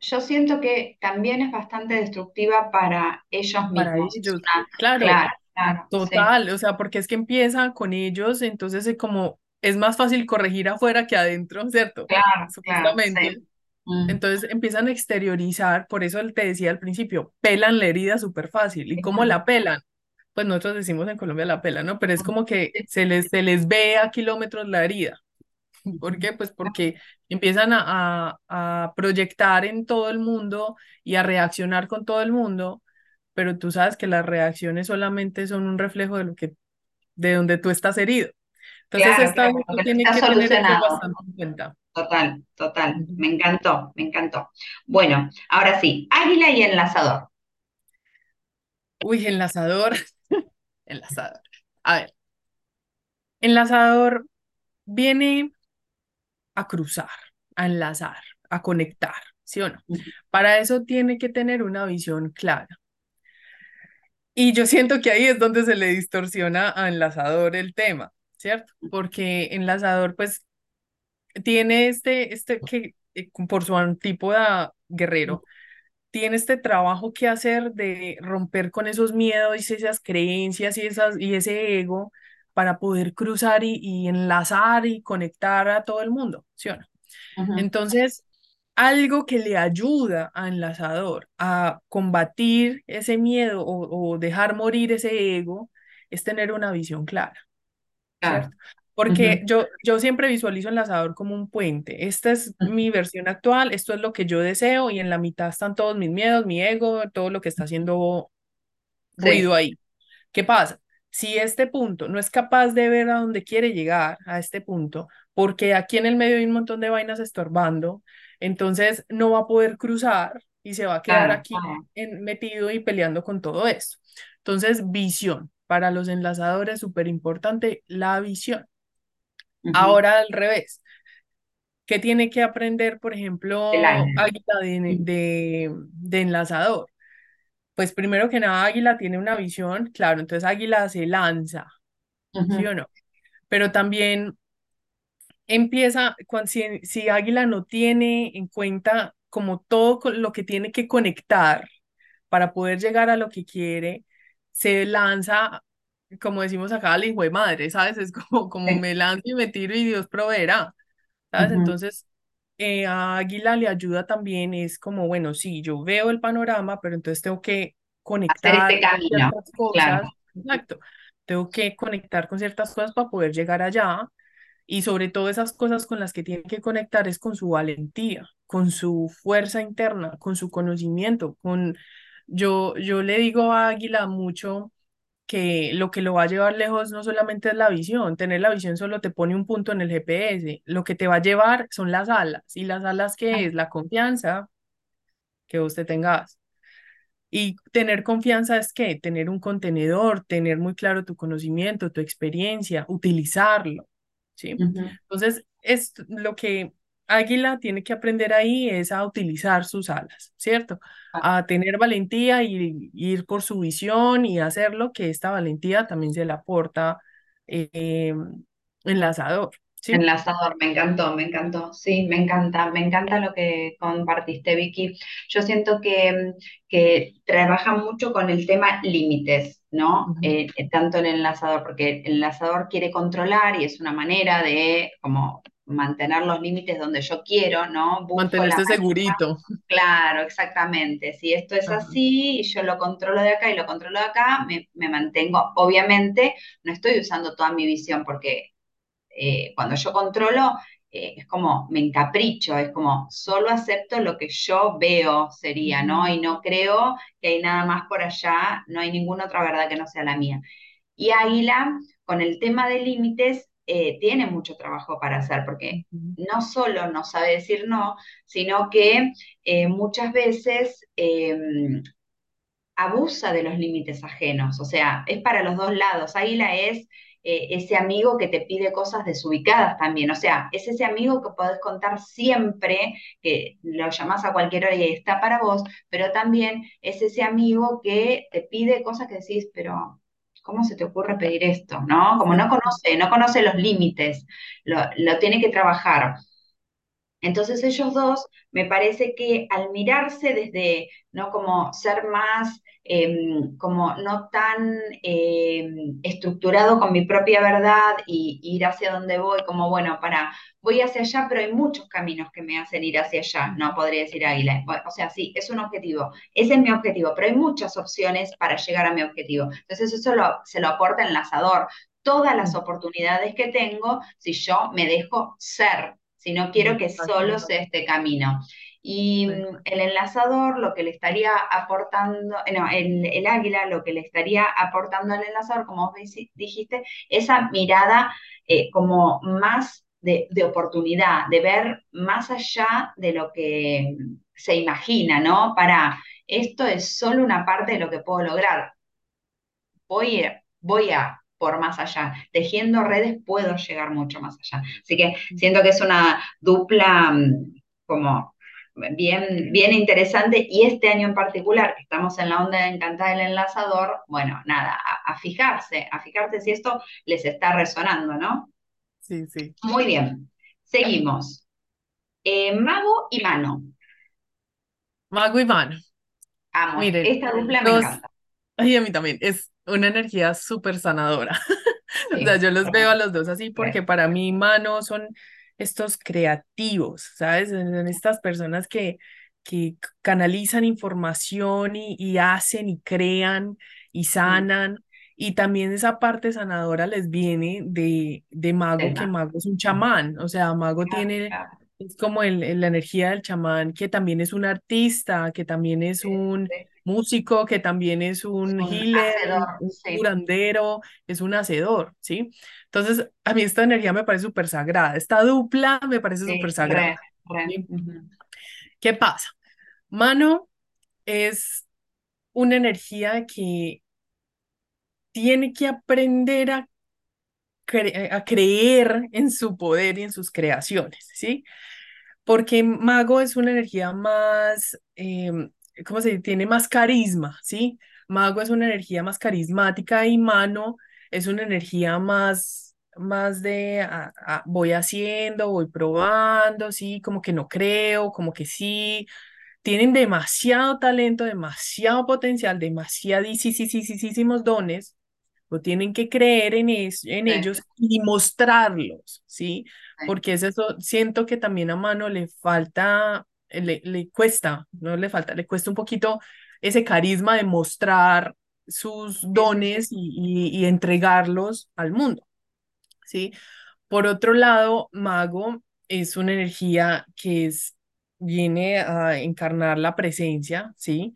yo, siento que también es bastante destructiva para ellos mismos. Para ellos, claro, total, o sea, porque es que empieza con ellos, entonces es como, es más fácil corregir afuera que adentro, ¿cierto? Claro, Supuestamente. Entonces empiezan a exteriorizar, por eso te decía al principio, pelan la herida súper fácil. ¿Y cómo la pelan? Pues nosotros decimos en Colombia la pela, ¿no? Pero es como que se les, se les ve a kilómetros la herida. ¿Por qué? Pues porque empiezan a, a, proyectar en todo el mundo y a reaccionar con todo el mundo, pero tú sabes que las reacciones solamente son un reflejo de lo que, de donde tú estás herido. Entonces, esta tiene que tener bastante en cuenta. Total, total. Me encantó, me encantó. Bueno, ahora sí, águila y enlazador. Uy, enlazador. enlazador. A ver. Enlazador viene a cruzar, a enlazar, a conectar, ¿sí o no? Para eso tiene que tener una visión clara. Y yo siento que ahí es donde se le distorsiona a enlazador el tema, ¿cierto? Porque enlazador, pues, tiene este, este que, eh, por su tipo de guerrero, tiene este trabajo que hacer de romper con esos miedos y esas creencias y, esas, y ese ego para poder cruzar y, enlazar y conectar a todo el mundo, ¿sí o no? Entonces, algo que le ayuda a enlazador a combatir ese miedo o, dejar morir ese ego es tener una visión clara, ¿cierto? Porque yo, yo siempre visualizo enlazador como un puente. Esta es mi versión actual, esto es lo que yo deseo y en la mitad están todos mis miedos, mi ego, todo lo que está haciendo ruido ahí. ¿Qué pasa? si este punto no es capaz de ver a dónde quiere llegar, a este punto, porque aquí en el medio hay un montón de vainas estorbando, entonces no va a poder cruzar y se va a quedar aquí metido y peleando con todo esto. Entonces, visión. Para los enlazadores, súper importante la visión. Ahora al revés. ¿Qué tiene que aprender, por ejemplo, Águila de, de enlazador? pues primero que nada Águila tiene una visión, claro, entonces Águila se lanza, ¿sí o no? Pero también empieza, cuando, si, si Águila no tiene en cuenta como todo lo que tiene que conectar para poder llegar a lo que quiere, se lanza, como decimos acá, al hijo de madre, ¿sabes? Es como, como me lanzo y me tiro y Dios proveerá, ¿sabes? Entonces, eh, a Águila le ayuda también, es como, bueno, sí, yo veo el panorama, pero entonces tengo que conectar este con ciertas cosas. Exacto. Tengo que conectar con ciertas cosas para poder llegar allá. Y sobre todo esas cosas con las que tiene que conectar es con su valentía, con su fuerza interna, con su conocimiento, con... Yo, yo le digo a Águila mucho que lo que lo va a llevar lejos no solamente es la visión, tener la visión solo te pone un punto en el GPS, lo que te va a llevar son las alas, y las alas que es la confianza que usted tengas. Y tener confianza es que tener un contenedor, tener muy claro tu conocimiento, tu experiencia, utilizarlo, ¿sí? Entonces, es lo que Águila tiene que aprender ahí es a utilizar sus alas, ¿cierto? Ah. A tener valentía y, ir por su visión y hacerlo, que esta valentía también se la aporta eh, enlazador. ¿sí? Enlazador, me encantó, me encantó, sí, me encanta, me encanta lo que compartiste, Vicky. Yo siento que, que trabaja mucho con el tema límites, ¿no? Eh, tanto el enlazador, porque el enlazador quiere controlar y es una manera de como mantener los límites donde yo quiero, ¿no? Mantenerse segurito. Claro, exactamente. Si esto es así y yo lo controlo de acá y lo controlo de acá, me, mantengo. Obviamente, no estoy usando toda mi visión porque eh, cuando yo controlo, eh, es como me encapricho, es como solo acepto lo que yo veo sería, ¿no? Y no creo que hay nada más por allá, no hay ninguna otra verdad que no sea la mía. Y Águila, con el tema de límites, eh, tiene mucho trabajo para hacer, porque no solo no sabe decir no, sino que eh, muchas veces em, abusa de los límites ajenos, o sea, es para los dos lados. Águila es eh, ese amigo que te pide cosas desubicadas también. O sea, es ese amigo que podés contar siempre, que lo llamás a cualquier hora y está para vos, pero también es ese amigo que te pide cosas que decís, pero ¿cómo se te ocurre pedir esto? ¿No? Como no conoce, no conoce los límites, lo, lo tiene que trabajar. Entonces ellos dos, me parece que al mirarse desde, ¿no? Como ser más Em, como no tan em, estructurado con mi propia verdad y, ir hacia donde voy, como bueno, para, voy hacia allá, pero hay muchos caminos que me hacen ir hacia allá, no podría decir águila. o sea, sí, es un objetivo, ese es mi objetivo, pero hay muchas opciones para llegar a mi objetivo. Entonces eso se lo aporta el enlazador. Todas las oportunidades que tengo si yo me dejo ser, si no quiero que solo sea este camino. Y mm, el enlazador lo que le estaría aportando, eh, no, el, águila lo que le estaría aportando al enlazador, como vos dijiste, esa mirada eh, como más de, oportunidad, de ver más allá de lo que se imagina, ¿no? Para esto es solo una parte de lo que puedo lograr. Voy, voy a por más allá. Tejiendo redes puedo llegar mucho más allá. Así que siento que es una dupla mm, como bien, bien interesante. Y este año en particular, que estamos en la onda de encantar el enlazador, bueno, nada, a, fijarse, a fijarse si esto les está resonando, ¿no? Sí, sí. Muy bien. Seguimos. Eh, mago y mano. Mago y mano. Amo. Miren, esta dupla me encanta. Ay, a mí también. Es una energía súper sanadora. o sea, yo los veo a los dos así porque para mí mano son estos creativos, ¿sabes? Son estas personas que, que canalizan información y, hacen y crean y sanan. Y también esa parte sanadora les viene de, de Mago, que Mago es un chamán, o sea, Mago tiene, es como el, la energía del chamán, que también es un artista, que también es un músico, que también es un, healer, un curandero, es un hacedor, ¿sí? Entonces, a mí esta energía me parece súper sagrada, esta dupla me parece súper sagrada. ¿Qué pasa? Mano es una energía que tiene que aprender a, a creer en su poder y en sus creaciones, ¿sí? Porque mago es una energía más, em, ¿cómo se dice? Tiene más carisma, ¿sí? Mago es una energía más carismática y mano es una energía más, más de voy haciendo, voy probando, sí, como que no creo, como que sí. Tienen demasiado talento, demasiado potencial, demasiadísimos dones, lo tienen que creer en, en ellos y mostrarlos, ¿sí? Porque es eso, siento que también a mano le falta, le, le cuesta, no le falta, le cuesta un poquito ese carisma de mostrar sus dones y, entregarlos al mundo, ¿sí? Por otro lado, mago es una energía que es, viene a encarnar la presencia, ¿sí?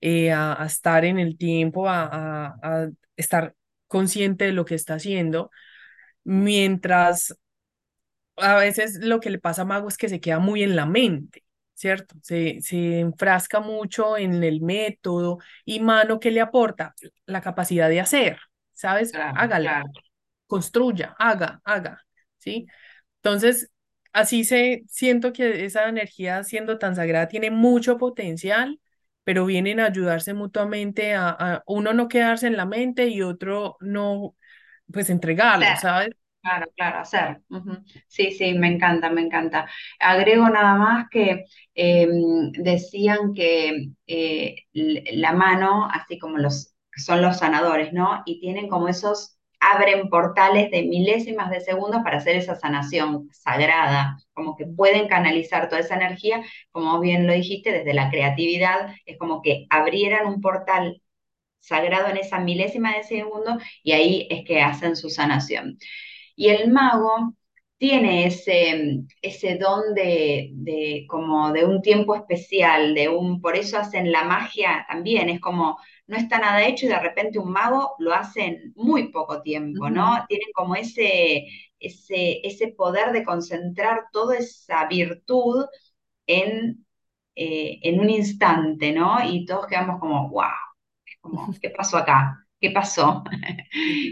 Eh, a, estar en el tiempo, a, a estar consciente de lo que está haciendo, mientras a veces lo que le pasa a Mago es que se queda muy en la mente, ¿cierto? Se, se enfrasca mucho en el método y mano que le aporta la capacidad de hacer, ¿sabes? Hágala, construya, haga, haga, ¿sí? Entonces, así se siento que esa energía siendo tan sagrada tiene mucho potencial, pero vienen a ayudarse mutuamente a, uno no quedarse en la mente y otro no, pues entregarlo, ¿sabes? Claro, claro, hacer. Sí, sí, me encanta, me encanta. Agrego nada más que em, decían que eh, la mano, así como los son los sanadores, ¿no? Y tienen como esos abren portales de milésimas de segundos para hacer esa sanación sagrada, como que pueden canalizar toda esa energía, como bien lo dijiste, desde la creatividad, es como que abrieran un portal sagrado en esa milésima de segundo y ahí es que hacen su sanación. Y el mago tiene ese, ese don de, como de un tiempo especial, de un, por eso hacen la magia también, es como no está nada hecho y de repente un mago lo hace en muy poco tiempo, ¿no? Tienen como ese, ese, ese poder de concentrar toda esa virtud en, eh, en un instante, ¿no? Y todos quedamos como, wow, como, ¿qué pasó acá? ¿Qué pasó?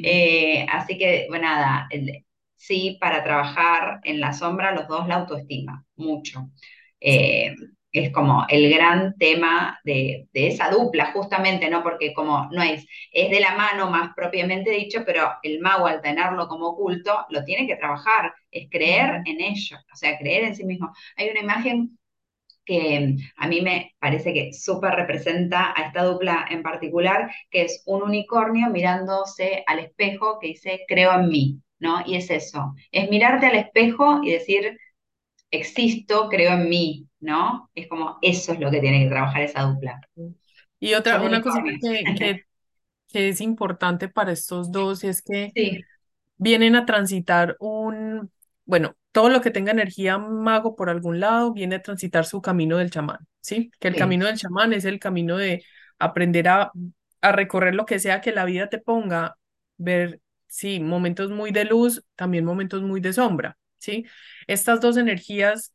Eh, así que, bueno, nada, sí, para trabajar en la sombra, los dos la autoestima, mucho. Eh, es como el gran tema de, esa dupla, justamente, ¿no? Porque como no es, es de la mano más propiamente dicho, pero el mago al tenerlo como oculto, lo tiene que trabajar, es creer en ello, o sea, creer en sí mismo. Hay una imagen que a mí me parece que súper representa a esta dupla en particular, que es un unicornio mirándose al espejo que dice, creo en mí, ¿no? Y es eso, es mirarte al espejo y decir, existo, creo en mí, ¿no? Es como eso es lo que tiene que trabajar esa dupla. Y otra, una cosa que, que, es importante para estos dos es que vienen a transitar un, bueno, todo lo que tenga energía mago por algún lado viene a transitar su camino del chamán, ¿sí? Que el camino del chamán es el camino de aprender a, a recorrer lo que sea que la vida te ponga, ver, sí, momentos muy de luz, también momentos muy de sombra, ¿sí? Estas dos energías,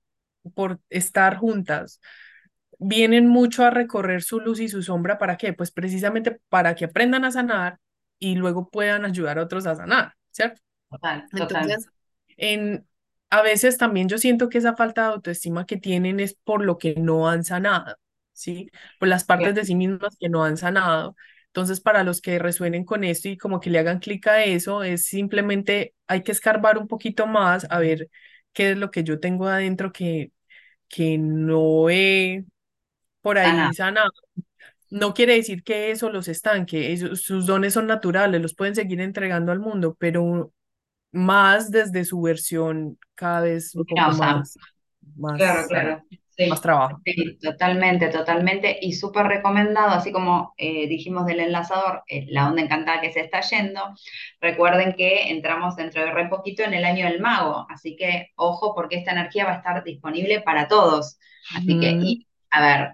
por estar juntas, vienen mucho a recorrer su luz y su sombra, ¿para qué? Pues precisamente para que aprendan a sanar y luego puedan ayudar a otros a sanar, ¿cierto? Total, Entonces, en, a veces también yo siento que esa falta de autoestima que tienen es por lo que no han sanado, ¿sí? Por las partes de sí mismas que no han sanado. Entonces, para los que resuenen con esto y como que le hagan clic a eso, es simplemente hay que escarbar un poquito más a ver qué es lo que yo tengo adentro que, que no he por ahí sanado. No quiere decir que eso los estanque, sus dones son naturales, los pueden seguir entregando al mundo, pero más desde su versión cada vez un poco más, más, claro, claro. Más trabajo. Sí, totalmente, totalmente. Y súper recomendado, así como eh, dijimos del enlazador, eh, la onda encantada que se está yendo. Recuerden que entramos dentro de re poquito en el año del mago, así que ojo porque esta energía va a estar disponible para todos. Así que, y, a ver,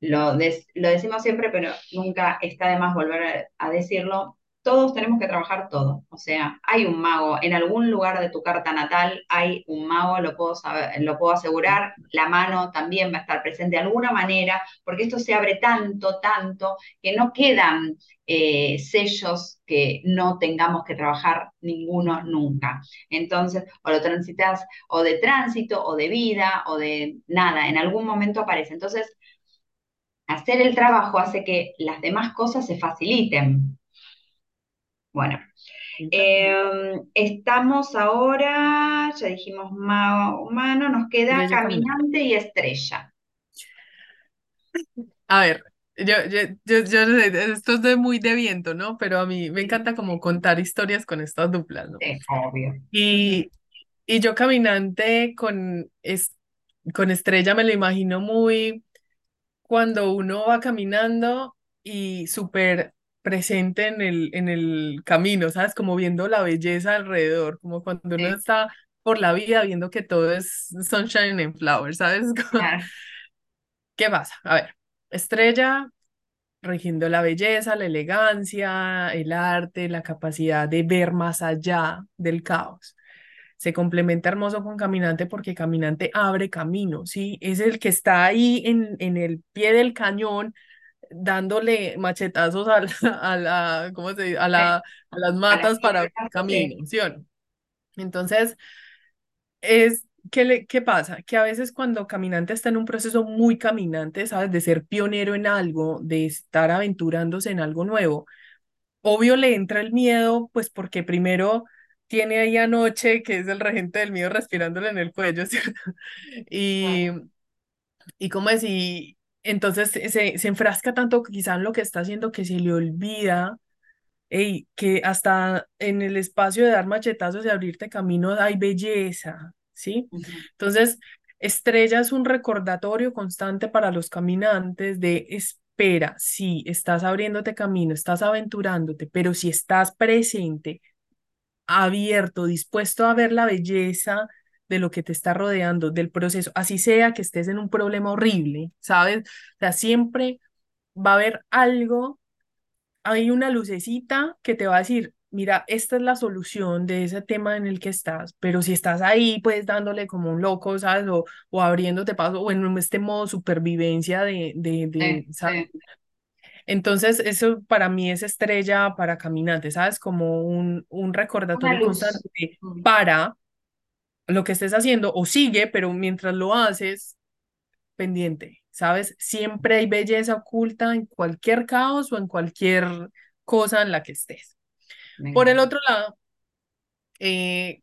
lo, lo decimos siempre, pero nunca está de más volver a decirlo todos tenemos que trabajar todo. O sea, hay un mago en algún lugar de tu carta natal, hay un mago, lo puedo, saber, lo puedo asegurar. La mano también va a estar presente de alguna manera, porque esto se abre tanto, tanto, que no quedan eh, sellos que no tengamos que trabajar ninguno nunca. Entonces, o lo transitas o de tránsito, o de vida, o de nada, en algún momento aparece. Entonces, hacer el trabajo hace que las demás cosas se faciliten. Bueno, em, estamos ahora, ya dijimos humano, nos queda caminante y estrella. A ver, yo, yo, yo, esto es de muy de viento, ¿no? Pero a mí me encanta como contar historias con estas duplas, ¿no? Sí, obvio. Y, y yo caminante con, es, con estrella me lo imagino muy cuando uno va caminando y súper presente en el, en el camino, ¿sabes? Como viendo la belleza alrededor, como cuando uno está por la vida viendo que todo es sunshine and flowers, ¿sabes? ¿Qué pasa? A ver, estrella rigiendo la belleza, la elegancia, el arte, la capacidad de ver más allá del caos. Se complementa hermoso con Caminante porque Caminante abre camino, ¿sí? Es el que está ahí en, en el pie del cañón, dándole machetazos a la, a la ¿cómo se dice? A, la, a las matas para camino, ¿sí Entonces, es, ¿qué, le, ¿qué pasa? Que a veces cuando caminante está en un proceso muy caminante, ¿sabes? De ser pionero en algo, de estar aventurándose en algo nuevo, obvio le entra el miedo, pues porque primero tiene ahí anoche, que es el regente del miedo, respirándole en el cuello, ¿cierto? Y, y como decir, entonces se, se enfrasca tanto quizá en lo que está haciendo que se le olvida Ey, que hasta en el espacio de dar machetazos y abrirte camino hay belleza, ¿sí? Entonces, estrella es un recordatorio constante para los caminantes de espera, sí, estás abriéndote camino, estás aventurándote, pero si estás presente, abierto, dispuesto a ver la belleza de lo que te está rodeando, del proceso, así sea que estés en un problema horrible, ¿sabes? O sea, siempre va a haber algo, hay una lucecita que te va a decir, mira, esta es la solución de ese tema en el que estás, pero si estás ahí, pues dándole como un loco, ¿sabes? O, o abriéndote paso, o en este modo supervivencia de, de, de ¿sabes? Entonces, eso para mí es estrella para caminantes, ¿sabes? Como un, un recordatorio constante mm. para lo que estés haciendo o sigue, pero mientras lo haces, pendiente, ¿sabes? Siempre hay belleza oculta en cualquier caos o en cualquier cosa en la que estés. Por el otro lado, eh,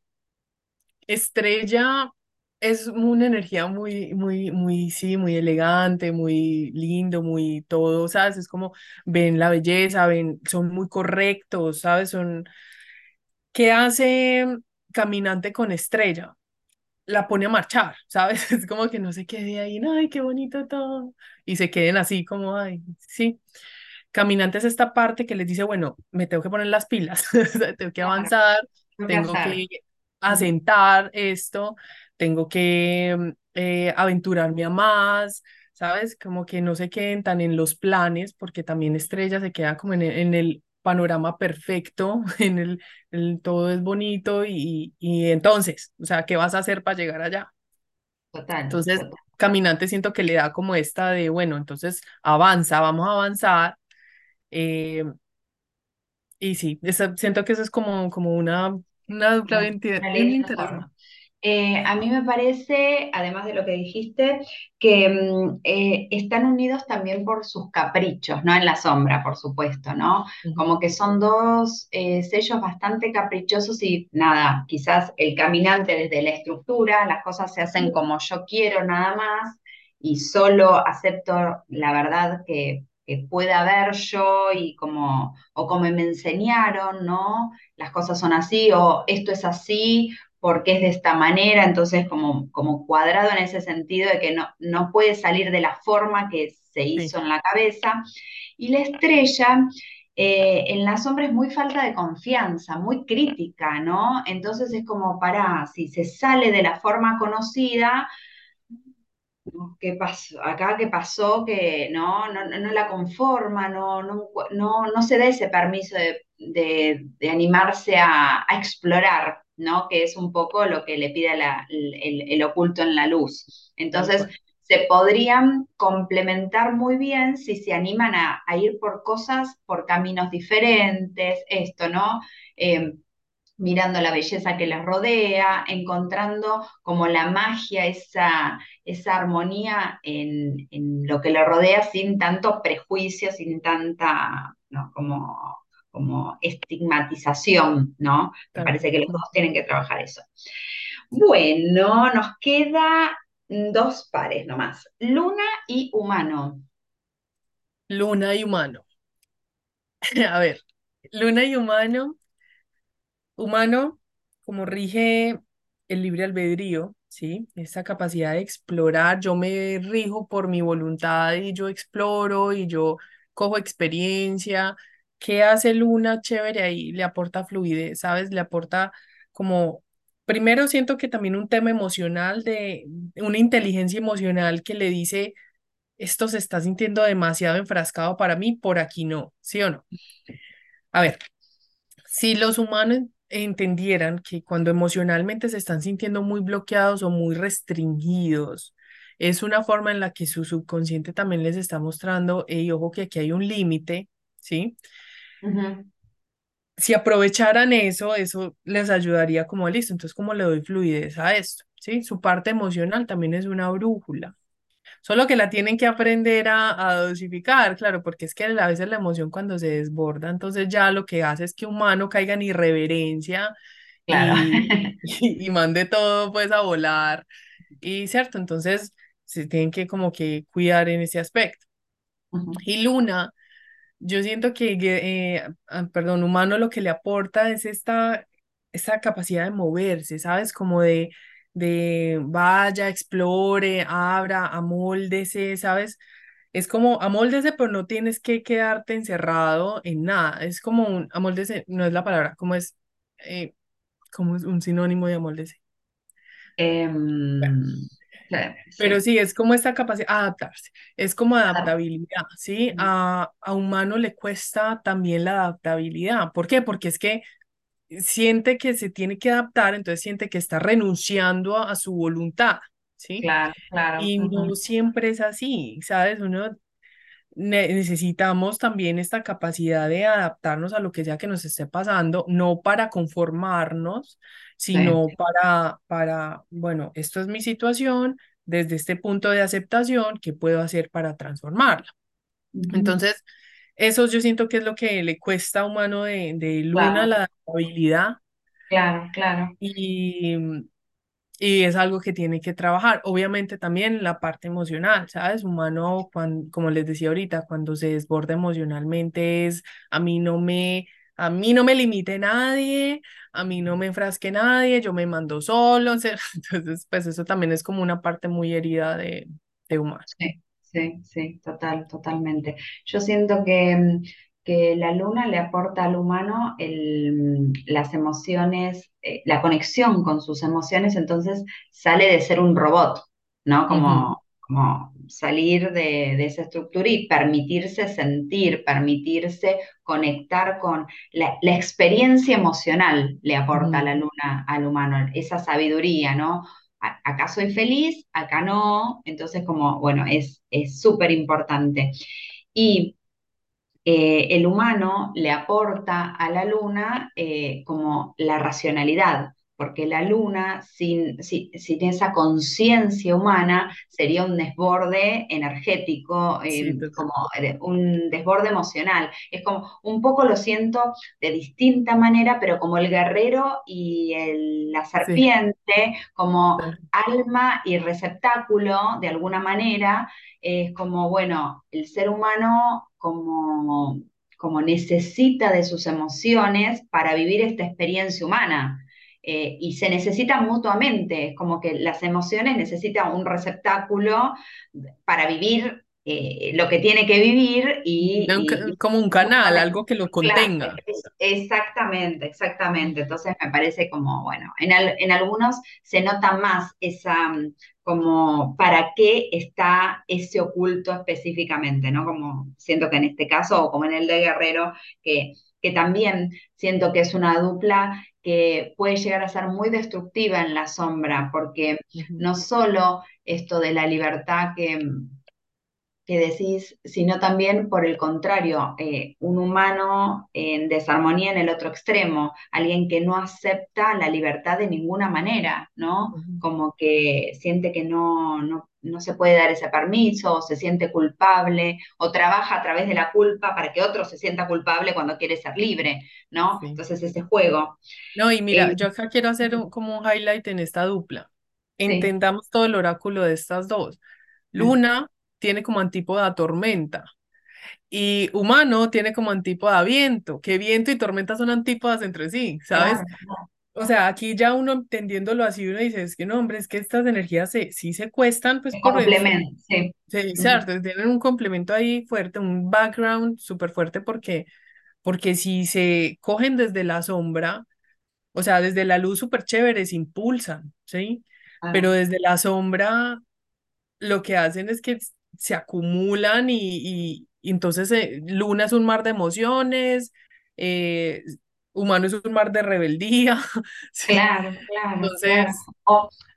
estrella es una energía muy, muy, muy, sí, muy elegante, muy lindo, muy todo, ¿sabes? Es como ven la belleza, ven, son muy correctos, ¿sabes? Son, ¿qué hace Caminante con Estrella? La pone a marchar, ¿sabes? Es como que no se quede ahí, ay, qué bonito todo, y se queden así como, ay, sí. Caminante es esta parte que les dice, bueno, me tengo que poner las pilas, tengo que avanzar, tengo que asentar esto, tengo que eh, aventurarme a más, ¿sabes? Como que no se queden tan en los planes, porque también Estrella se queda como en el, en el panorama perfecto, en el, el, todo es bonito y, y entonces, o sea, ¿qué vas a hacer para llegar allá? Total. Entonces, caminante siento que le da como esta de, bueno, entonces avanza, vamos a avanzar. Eh, y sí, siento que eso es como, como una, una dupla identidad interesante. Eh, a mí me parece, además de lo que dijiste, que mm, eh, están unidos también por sus caprichos, ¿no? En la sombra, por supuesto, ¿no? Como que son dos eh, sellos bastante caprichosos y nada, quizás el caminante desde la estructura, las cosas se hacen como yo quiero nada más y solo acepto la verdad que, que pueda ver yo y como, o como me enseñaron, ¿no? Las cosas son así o esto es así porque es de esta manera, entonces como, como cuadrado en ese sentido de que no, no puede salir de la forma que se hizo en la cabeza. Y la estrella eh, en la sombra es muy falta de confianza, muy crítica, ¿no? Entonces es como para, si se sale de la forma conocida, ¿qué pasó? Acá qué pasó que no, no, no la conforma, no, no, no, no se da ese permiso de, de, animarse a, a explorar, ¿no? Que es un poco lo que le pide el, oculto en la luz. Entonces, se podrían complementar muy bien si se animan a, ir por cosas, por caminos diferentes, esto, ¿no? Eh, mirando la belleza que les rodea, encontrando como la magia, esa, esa armonía en, lo que le rodea sin tanto prejuicio, sin tanta, ¿no? Como como estigmatización, ¿no? Me parece que los dos tienen que trabajar eso. Bueno, nos queda dos pares nomás, luna y humano. Luna y humano. A ver, luna y humano. Humano, como rige el libre albedrío, ¿sí? Esa capacidad de explorar, yo me rijo por mi voluntad y yo exploro y yo cojo experiencia, ¿Qué hace Luna chévere ahí? Le aporta fluidez, ¿sabes? Le aporta como, primero siento que también un tema emocional de una inteligencia emocional que le dice, esto se está sintiendo demasiado enfrascado para mí, por aquí no, ¿sí o no? A ver, si los humanos entendieran que cuando emocionalmente se están sintiendo muy bloqueados o muy restringidos, es una forma en la que su subconsciente también les está mostrando, y ojo que aquí hay un límite, ¿sí? Si aprovecharan eso, eso les ayudaría como listo. Entonces, ¿cómo le doy fluidez a esto? ¿Sí? Su parte emocional también es una brújula. Solo que la tienen que aprender a, dosificar, claro, porque es que a veces la emoción cuando se desborda, entonces ya lo que hace es que humano caiga en irreverencia y, mande todo pues a volar. Y cierto, entonces se tienen que como que cuidar en ese aspecto. Y Luna Yo siento que, eh, ah, perdón, humano lo que le aporta es esta, esta capacidad de moverse, ¿sabes? Como de, de vaya, explore, abra, amóldese, ¿sabes? Es como amóldese, pero no tienes que quedarte encerrado en nada. Es como un amóldese, no es la palabra, como es, eh, como es un sinónimo de amóldese. Pero sí, es como esta capacidad, adaptarse, es como adaptabilidad, ¿sí? A, a humano le cuesta también la adaptabilidad. ¿Por qué? Porque es que siente que se tiene que adaptar, entonces siente que está renunciando a, su voluntad, ¿sí? Claro, claro. Y no siempre es así, ¿sabes? Uno necesitamos también esta capacidad de adaptarnos a lo que sea que nos esté pasando, no para conformarnos, sino para, para, bueno, esto es mi situación, desde este punto de aceptación, ¿qué puedo hacer para transformarla? Entonces, eso yo siento que es lo que le cuesta a humano de, de Luna, la adaptabilidad. Claro, claro. Y, y es algo que tiene que trabajar. Obviamente también la parte emocional, ¿sabes? Humano, cuando, como les decía ahorita, cuando se desborda emocionalmente es, a mí no me, a mí no me limite nadie, a mí no me enfrasque nadie, yo me mando solo. Entonces, pues eso también es como una parte muy herida de, de humano. Sí, sí, sí, total, totalmente. Yo siento que mm, que la luna le aporta al humano el, las emociones, eh, la conexión con sus emociones, entonces sale de ser un robot, ¿no? Como, como salir de, esa estructura y permitirse sentir, permitirse conectar con la, experiencia emocional le aporta la luna al humano, esa sabiduría, ¿no? acá soy feliz, acá no, entonces como, bueno, es súper importante. Y eh, el humano le aporta a la luna eh, como la racionalidad, porque la luna sin, esa conciencia humana sería un desborde energético, eh, como un desborde emocional. Es como, un poco lo siento de distinta manera, pero como el guerrero y la serpiente, como alma y receptáculo, de alguna manera, es como, bueno, el ser humano como, como necesita de sus emociones para vivir esta experiencia humana. Eh, y se necesitan mutuamente, es como que las emociones necesitan un receptáculo para vivir eh, lo que tiene que vivir y, como un canal, algo que lo contenga. exactamente, exactamente. Entonces me parece como, bueno, en, en algunos se nota más esa, como para qué está ese oculto específicamente, ¿no? Como siento que en este caso, o como en el de Guerrero, que, que también siento que es una dupla que puede llegar a ser muy destructiva en la sombra, porque no solo esto de la libertad que que decís, sino también por el contrario, eh, un humano en desarmonía en el otro extremo, alguien que no acepta la libertad de ninguna manera, ¿no? Como que siente que no, no, no, se puede dar ese permiso, o se siente culpable, o trabaja a través de la culpa para que otro se sienta culpable cuando quiere ser libre, ¿no? Entonces ese juego. No, y mira, eh, yo acá quiero hacer como un highlight en esta dupla. Entendamos todo el oráculo de estas dos. Luna tiene como antípoda tormenta. Y humano tiene como antípoda viento, que viento y tormenta son antípodas entre sí, ¿sabes? O sea, aquí ya uno entendiéndolo así, uno dice, es que no, hombre, es que estas energías se, sí se cuestan, pues por complemento, sí. Sí, cierto, tienen un complemento ahí fuerte, un background súper fuerte porque, porque si se cogen desde la sombra, o sea, desde la luz súper chévere, se impulsan, ¿sí? Pero desde la sombra lo que hacen es que se acumulan y, entonces eh, Luna es un mar de emociones, eh, Humano es un mar de rebeldía. Claro, claro. Entonces,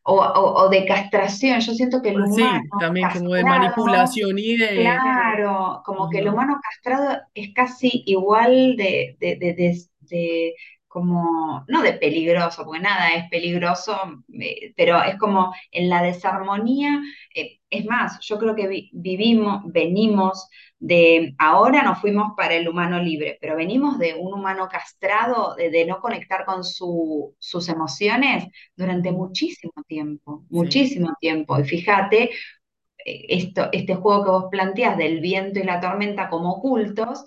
O, de castración, yo siento que el pues humano. Sí, también como de manipulación y de. Claro, como que el humano castrado es casi igual de, de, de como, no de peligroso, porque nada es peligroso, eh, pero es como en la desarmonía, eh, es más, yo creo que vivimos, venimos de, ahora nos fuimos para el humano libre, pero venimos de un humano castrado, de, no conectar con sus emociones durante muchísimo tiempo, muchísimo tiempo. Y fíjate, esto, este juego que vos planteás del viento y la tormenta como ocultos,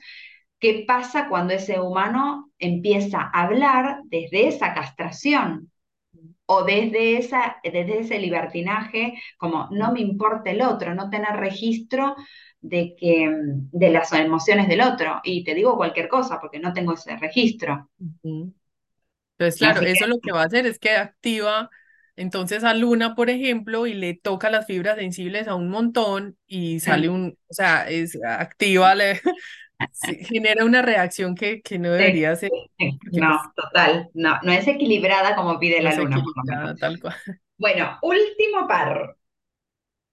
¿qué pasa cuando ese humano empieza a hablar desde esa castración? o desde, esa, desde ese libertinaje, como no me importa el otro, no tener registro de, que, de las emociones del otro. Y te digo cualquier cosa porque no tengo ese registro. Entonces, claro, eso lo que va a hacer es que activa entonces a Luna, por ejemplo, y le toca las fibras sensibles a un montón y sale un, o sea, es activa, genera una reacción que, que no debería ser. No, total, no, no es equilibrada como pide la Luna. Tal cual. Bueno, último par.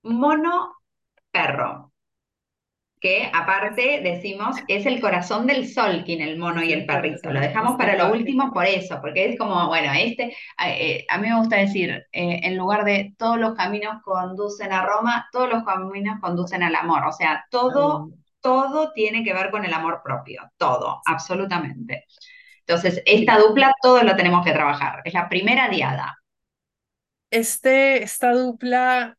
Mono perro que aparte decimos es el corazón del sol quien el mono y el perrito. Lo dejamos para lo último por eso, porque es como, bueno, este, eh, a mí me gusta decir, eh, en lugar de todos los caminos conducen a Roma, todos los caminos conducen al amor. O sea, todo, todo tiene que ver con el amor propio, todo, absolutamente. Entonces, esta dupla, todo lo tenemos que trabajar. Es la primera diada. Este, esta dupla,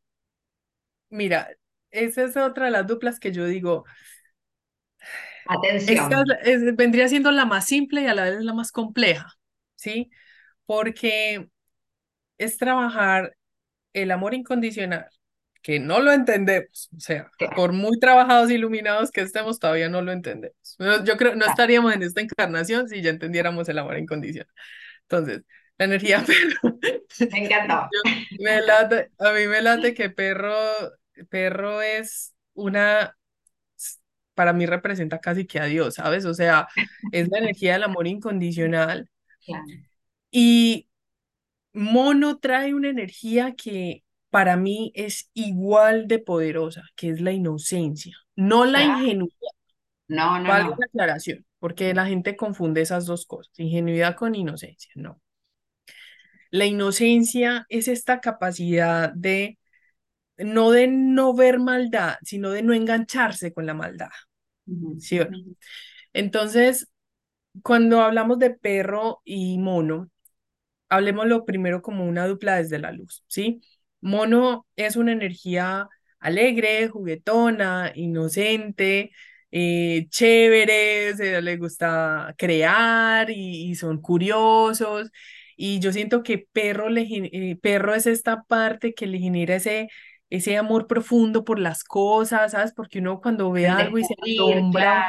mira, esa es otra de las duplas que yo digo. Atención. vendría siendo la más simple y a la vez la más compleja, ¿sí? Porque es trabajar el amor incondicional, que no lo entendemos, o sea, por muy trabajados e iluminados que estemos, todavía no lo entendemos. Yo creo, no estaríamos en esta encarnación si ya entendiéramos el amor incondicional. Entonces, la energía perro. Me encantó. me late, a mí me late que perro perro es una, para mí representa casi que a Dios, ¿sabes? O sea, es la energía del amor incondicional. Y mono trae una energía que para mí es igual de poderosa, que es la inocencia, no la ingenuidad. No, no. Vale la aclaración, porque la gente confunde esas dos cosas, ingenuidad con inocencia, no. La inocencia es esta capacidad de no de no ver maldad, sino de no engancharse con la maldad. ¿Sí? Entonces, cuando hablamos de perro y mono, hablemoslo primero como una dupla desde la luz, ¿sí? Mono es una energía alegre, juguetona, inocente, eh, chévere, se le gusta crear y, son curiosos. Y yo siento que perro, le, eh, perro es esta parte que le genera ese ese amor profundo por las cosas, ¿sabes? Porque uno cuando ve algo y se asombra,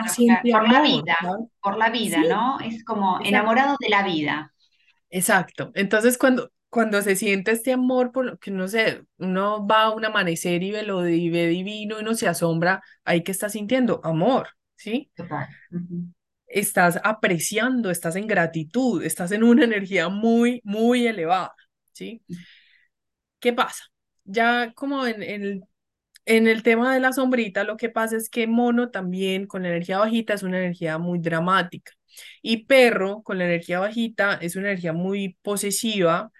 por la vida, por la vida, ¿no? Es como enamorado de la vida. Exacto. Entonces, cuando, cuando se siente este amor por lo que, no sé, uno va a un amanecer y ve lo ve divino y uno se asombra, ahí que está sintiendo amor, ¿sí? Total. Estás apreciando, estás en gratitud, estás en una energía muy, muy elevada, ¿sí? ¿Qué pasa? ya como en, el, en el tema de la sombrita, lo que pasa es que mono también con la energía bajita es una energía muy dramática. Y perro con la energía bajita es una energía muy posesiva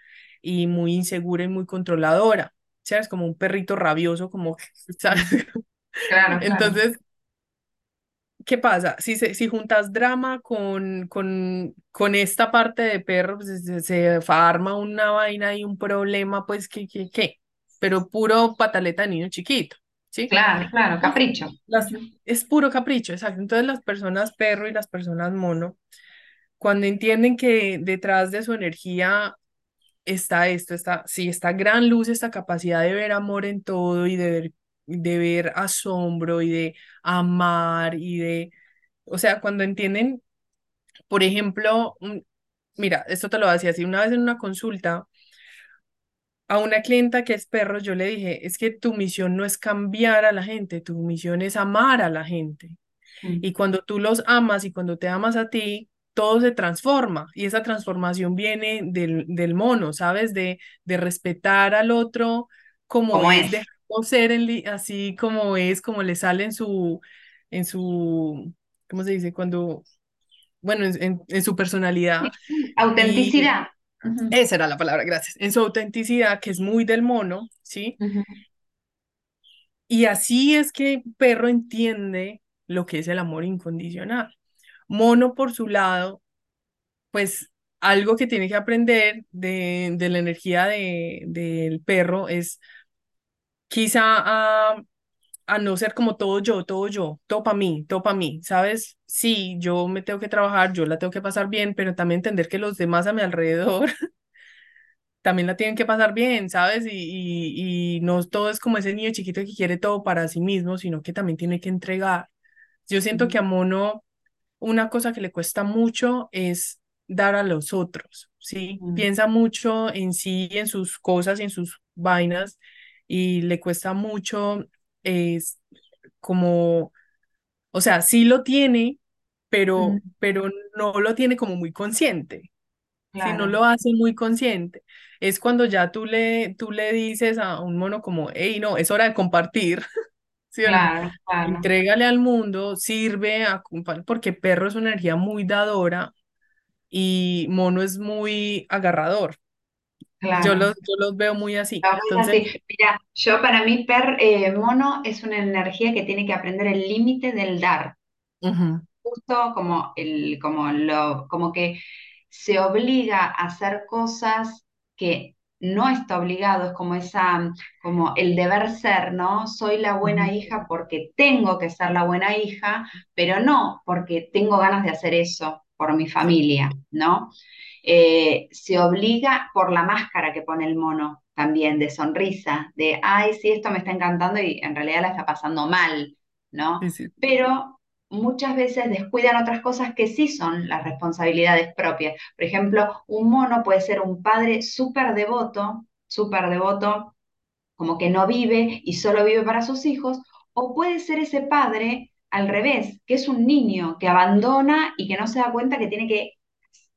y muy insegura y muy controladora. ¿Sabes? Como un perrito rabioso, como, Claro, Entonces, ¿qué pasa? Si, si juntas drama con, con, con esta parte de perro, pues se, se, arma una vaina y un problema, pues, ¿qué, qué, qué? pero puro pataleta de niño chiquito. ¿Sí? Claro, claro, capricho. es puro capricho, exacto. Entonces las personas perro y las personas mono, cuando entienden que detrás de su energía está esto, está, sí, esta gran luz, esta capacidad de ver amor en todo y de ver, de ver asombro y de amar y de, o sea, cuando entienden, por ejemplo, mira, esto te lo decía así, una vez en una consulta, a una clienta que es perro, yo le dije, es que tu misión no es cambiar a la gente, tu misión es amar a la gente. Mm. Y cuando tú los amas y cuando te amas a ti, todo se transforma y esa transformación viene del, del mono, ¿sabes? De, de respetar al otro como, es, de ser así como es, como le sale en su, en su, ¿cómo se dice? Cuando, bueno, en, en, su personalidad. Autenticidad. Esa era la palabra, gracias. En su autenticidad, que es muy del mono, ¿sí? Y así es que perro entiende lo que es el amor incondicional. Mono, por su lado, pues algo que tiene que aprender de, de la energía de, del perro es quizá a, a no ser como todo yo, todo yo, todo para mí, todo para mí, ¿sabes? Sí, yo me tengo que trabajar, yo la tengo que pasar bien, pero también entender que los demás a mi alrededor también la tienen que pasar bien, ¿sabes? Y, y, y no todo es como ese niño chiquito que quiere todo para sí mismo, sino que también tiene que entregar. Yo siento que a Mono una cosa que le cuesta mucho es dar a los otros, ¿sí? Piensa mucho en sí, en sus cosas, en sus vainas, y le cuesta mucho, es como, o sea, sí lo tiene, pero, pero no lo tiene como muy consciente. Si no lo hace muy consciente, es cuando ya tú le, tú le dices a un mono como, hey, no, es hora de compartir, ¿sí claro, Entrégale al mundo, sirve a porque perro es una energía muy dadora y mono es muy agarrador. Yo, los, yo los veo muy así. Entonces, Mira, yo para mí, per, eh, mono es una energía que tiene que aprender el límite del dar. Justo como, el, como, lo, como que se obliga a hacer cosas que no está obligado, es como esa, como el deber ser, ¿no? Soy la buena hija porque tengo que ser la buena hija, pero no porque tengo ganas de hacer eso por mi familia, ¿no? Eh, se obliga por la máscara que pone el mono también, de sonrisa, de, ay, sí, esto me está encantando y en realidad la está pasando mal, ¿no? Pero muchas veces descuidan otras cosas que sí son las responsabilidades propias. Por ejemplo, un mono puede ser un padre súper devoto, súper devoto, como que no vive y solo vive para sus hijos, o puede ser ese padre al revés, que es un niño que abandona y que no se da cuenta que tiene que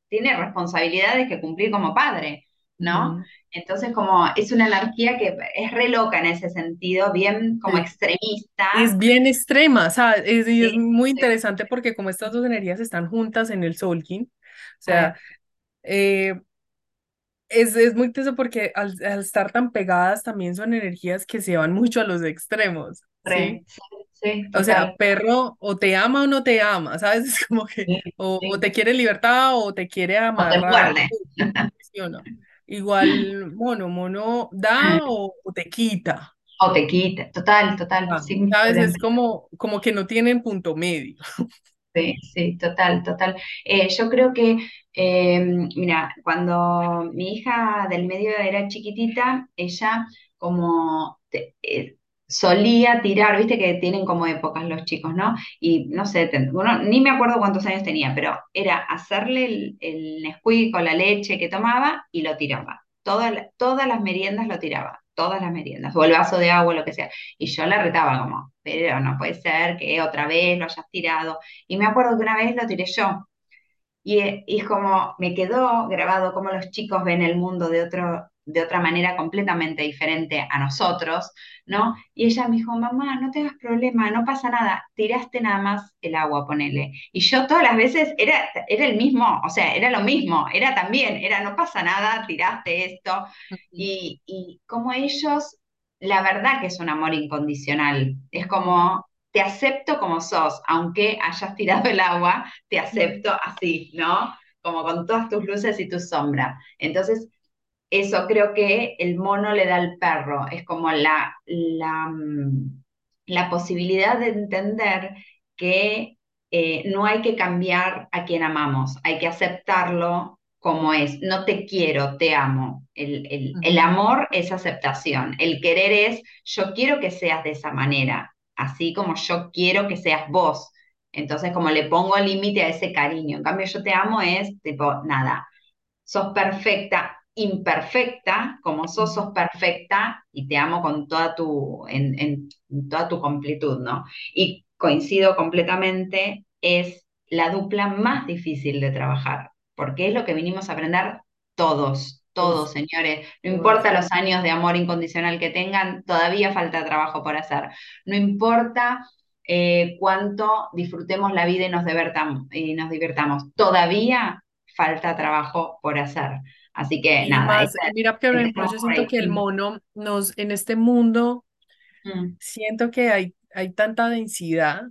tiene responsabilidades que cumplir como padre, ¿no? Entonces, como es una energía que es re loca en ese sentido, bien como extremista. Es bien extrema. Es, y es muy interesante porque como estas dos energías están juntas en el Solkin, o sea, eh, es, es, muy teso porque al, estar tan pegadas también son energías que se van mucho a los extremos, ¿sí? o sea, perro o te ama o no te ama, ¿sabes? Es como que o, te quiere libertad o te quiere amarrar. Igual, mono, mono da o, te quita. O te quita, total, total. Ah, ¿Sabes? Es como, como que no tienen punto medio. Sí, sí, total, total. Eh, yo creo que, eh, mira, cuando mi hija del medio era chiquitita, ella como eh, solía tirar, viste que tienen como épocas los chicos, ¿no? Y no sé, ni me acuerdo cuántos años tenía, pero era hacerle el, el Nesquik la leche que tomaba y lo tiraba. Todas, las meriendas lo tiraba, todas las meriendas, o el vaso de agua, lo que sea. Y yo la retaba como, pero no puede ser que otra vez lo hayas tirado. Y me acuerdo que una vez lo tiré yo. Y, y como, me quedó grabado cómo los chicos ven el mundo de otro, de otra manera completamente diferente a nosotros, ¿no? Y ella me dijo, mamá, no te hagas problema, no pasa nada, tiraste nada más el agua, ponele. Y yo todas las veces era, era el mismo, o sea, era lo mismo, era también, era no pasa nada, tiraste esto. Y, y como ellos, la verdad que es un amor incondicional, es como, te acepto como sos, aunque hayas tirado el agua, te acepto así, ¿no? Como con todas tus luces y tus sombras. Entonces, eso creo que el mono le da al perro, es como la, la, mm, la posibilidad de entender que eh, no hay que cambiar a quien amamos, hay que aceptarlo como es, no te quiero, te amo. El, el, amor es aceptación, el querer es yo quiero que seas de esa manera, así como yo quiero que seas vos. Entonces, como le pongo límite a ese cariño. En cambio, yo te amo es tipo, nada, sos perfecta, imperfecta, como sos, sos perfecta y te amo con toda tu, en, toda tu completud, ¿no? Y coincido completamente, es la dupla más difícil de trabajar, porque es lo que vinimos a aprender todos, todos, señores. No importa los años de amor incondicional que tengan, todavía falta trabajo por hacer. No importa eh, cuánto disfrutemos la vida y nos, y nos divirtamos, todavía falta trabajo por hacer. Así que nada. mira que yo siento que el mono nos, en este mundo, mm. siento que hay, hay tanta densidad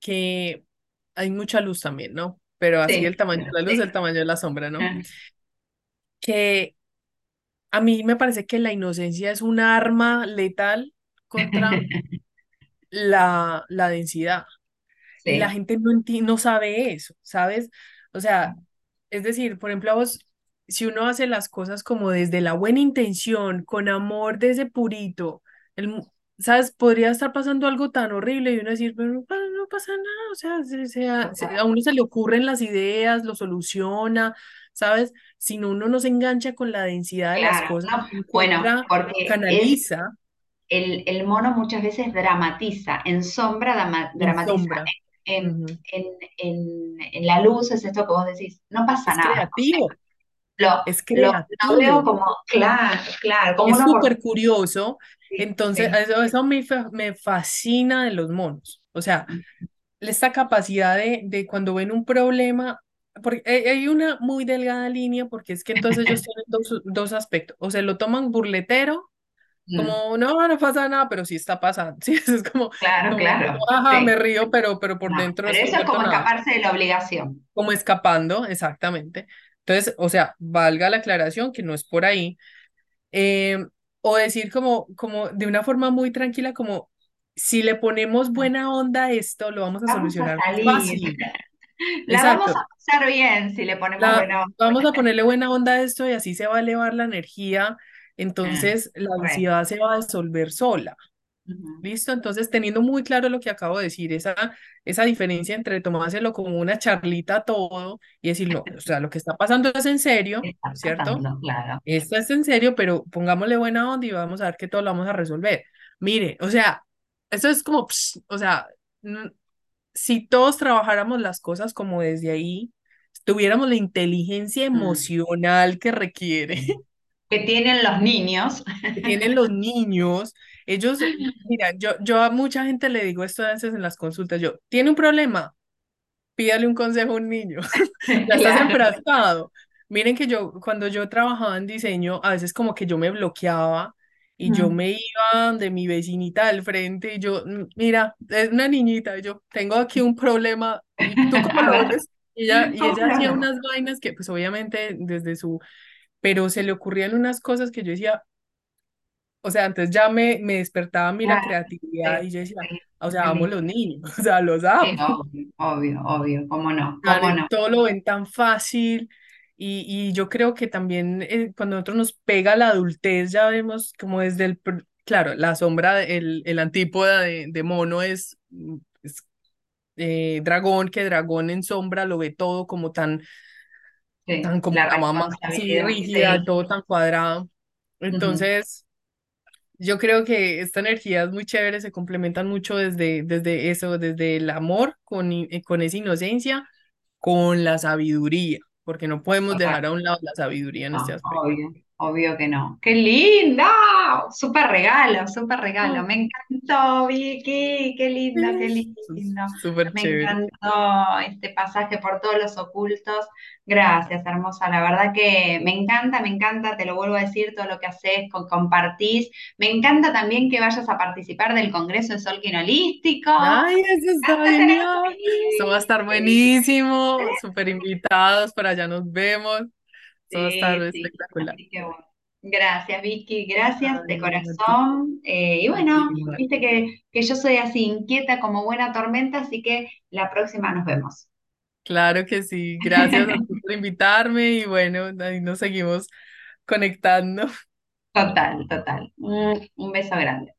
que hay mucha luz también, ¿no? Pero así el tamaño de la luz, el tamaño de la sombra, ¿no? Que a mí me parece que la inocencia es un arma letal contra la, la densidad. Y la gente no, no sabe eso, ¿sabes? O sea, es decir, por ejemplo, vos, si uno hace las cosas como desde la buena intención, con amor desde purito, el, ¿sabes? Podría estar pasando algo tan horrible y uno decir, pero no, pasa nada, o sea, a uno se le ocurren las ideas, lo soluciona, ¿sabes? Si no, uno no se engancha con la densidad de las cosas, bueno, porque canaliza. El, el, mono muchas veces dramatiza, en sombra dramatiza. En, en, la luz es esto que vos decís, no pasa nada. Creativo. Lo, es creativo. Lo, veo como, claro, claro. Como es súper curioso. Entonces, eso, eso me, me, fascina de los monos. O sea, esta capacidad de, de cuando ven un problema, porque hay una muy delgada línea, porque es que entonces ellos tienen dos, dos aspectos. O se lo toman burletero Mm. Como, no, no pasa nada, pero sí está pasando. Sí, es como, claro, claro. Ajá, me río, pero, pero por dentro. Pero eso es como escaparse de la obligación. Como escapando, exactamente. Entonces, o sea, valga la aclaración que no es por ahí. Em, o decir como, como de una forma muy tranquila, como si le ponemos buena onda a esto, lo vamos a solucionar fácil. La vamos a pasar bien si le ponemos buena onda. Vamos a ponerle buena onda a esto y así se va a elevar la energía entonces la ansiedad se va a disolver sola. ¿Listo? Entonces, teniendo muy claro lo que acabo de decir, esa, esa diferencia entre tomárselo como una charlita todo y decir, no, o sea, lo que está pasando es en serio, ¿cierto? claro. Esto es en serio, pero pongámosle buena onda y vamos a ver que todo lo vamos a resolver. Mire, o sea, eso es como, o sea, si todos trabajáramos las cosas como desde ahí, tuviéramos la inteligencia mm. emocional que requiere que tienen los niños. Que tienen los niños. Ellos, mira, yo, yo a mucha gente le digo esto a veces en las consultas, yo, ¿tiene un problema? Pídale un consejo a un niño. ya estás enfrascado. Miren que yo, cuando yo trabajaba en diseño, a veces como que yo me bloqueaba y yo me iba de mi vecinita del frente y yo, mm, mira, es una niñita, y yo tengo aquí un problema, ¿y tú cómo lo ves? Y ella, y ella hacía unas vainas que pues obviamente desde su pero se le ocurrían unas cosas que yo decía, o sea, antes ya me, me despertaba mi la creatividad y yo decía, o sea, amo los niños, o sea, los amo. obvio, obvio, cómo no, cómo no. Todo lo ven tan fácil y, y yo creo que también eh, cuando nosotros nos pega la adultez ya vemos como desde el, claro, la sombra, el, el antípoda de, de mono es, eh, dragón, que dragón en sombra lo ve todo como tan tan como la, mamá así rígida, todo tan cuadrado. Entonces, yo creo que esta energía es muy chévere, se complementan mucho desde, desde eso, desde el amor con, eh, con esa inocencia, con la sabiduría, porque no podemos dejar a un lado la sabiduría en este aspecto. Obvio que no. ¡Qué linda! Súper regalo, súper regalo. Me encantó, Vicky. Qué lindo, qué lindo. Súper Me encantó este pasaje por todos los ocultos. Gracias, hermosa. La verdad que me encanta, me encanta, te lo vuelvo a decir, todo lo que haces, compartís. Me encanta también que vayas a participar del Congreso de Sol Quinolístico. Ay, eso está genial. Eso va a estar buenísimo. Súper invitados, para allá nos vemos. Todo está espectacular. Gracias, Vicky, gracias de corazón. Eh, y bueno, viste que, que yo soy así inquieta como buena tormenta, así que la próxima nos vemos. Claro que sí, gracias por invitarme y bueno, ahí nos seguimos conectando. Total, total. Un beso grande.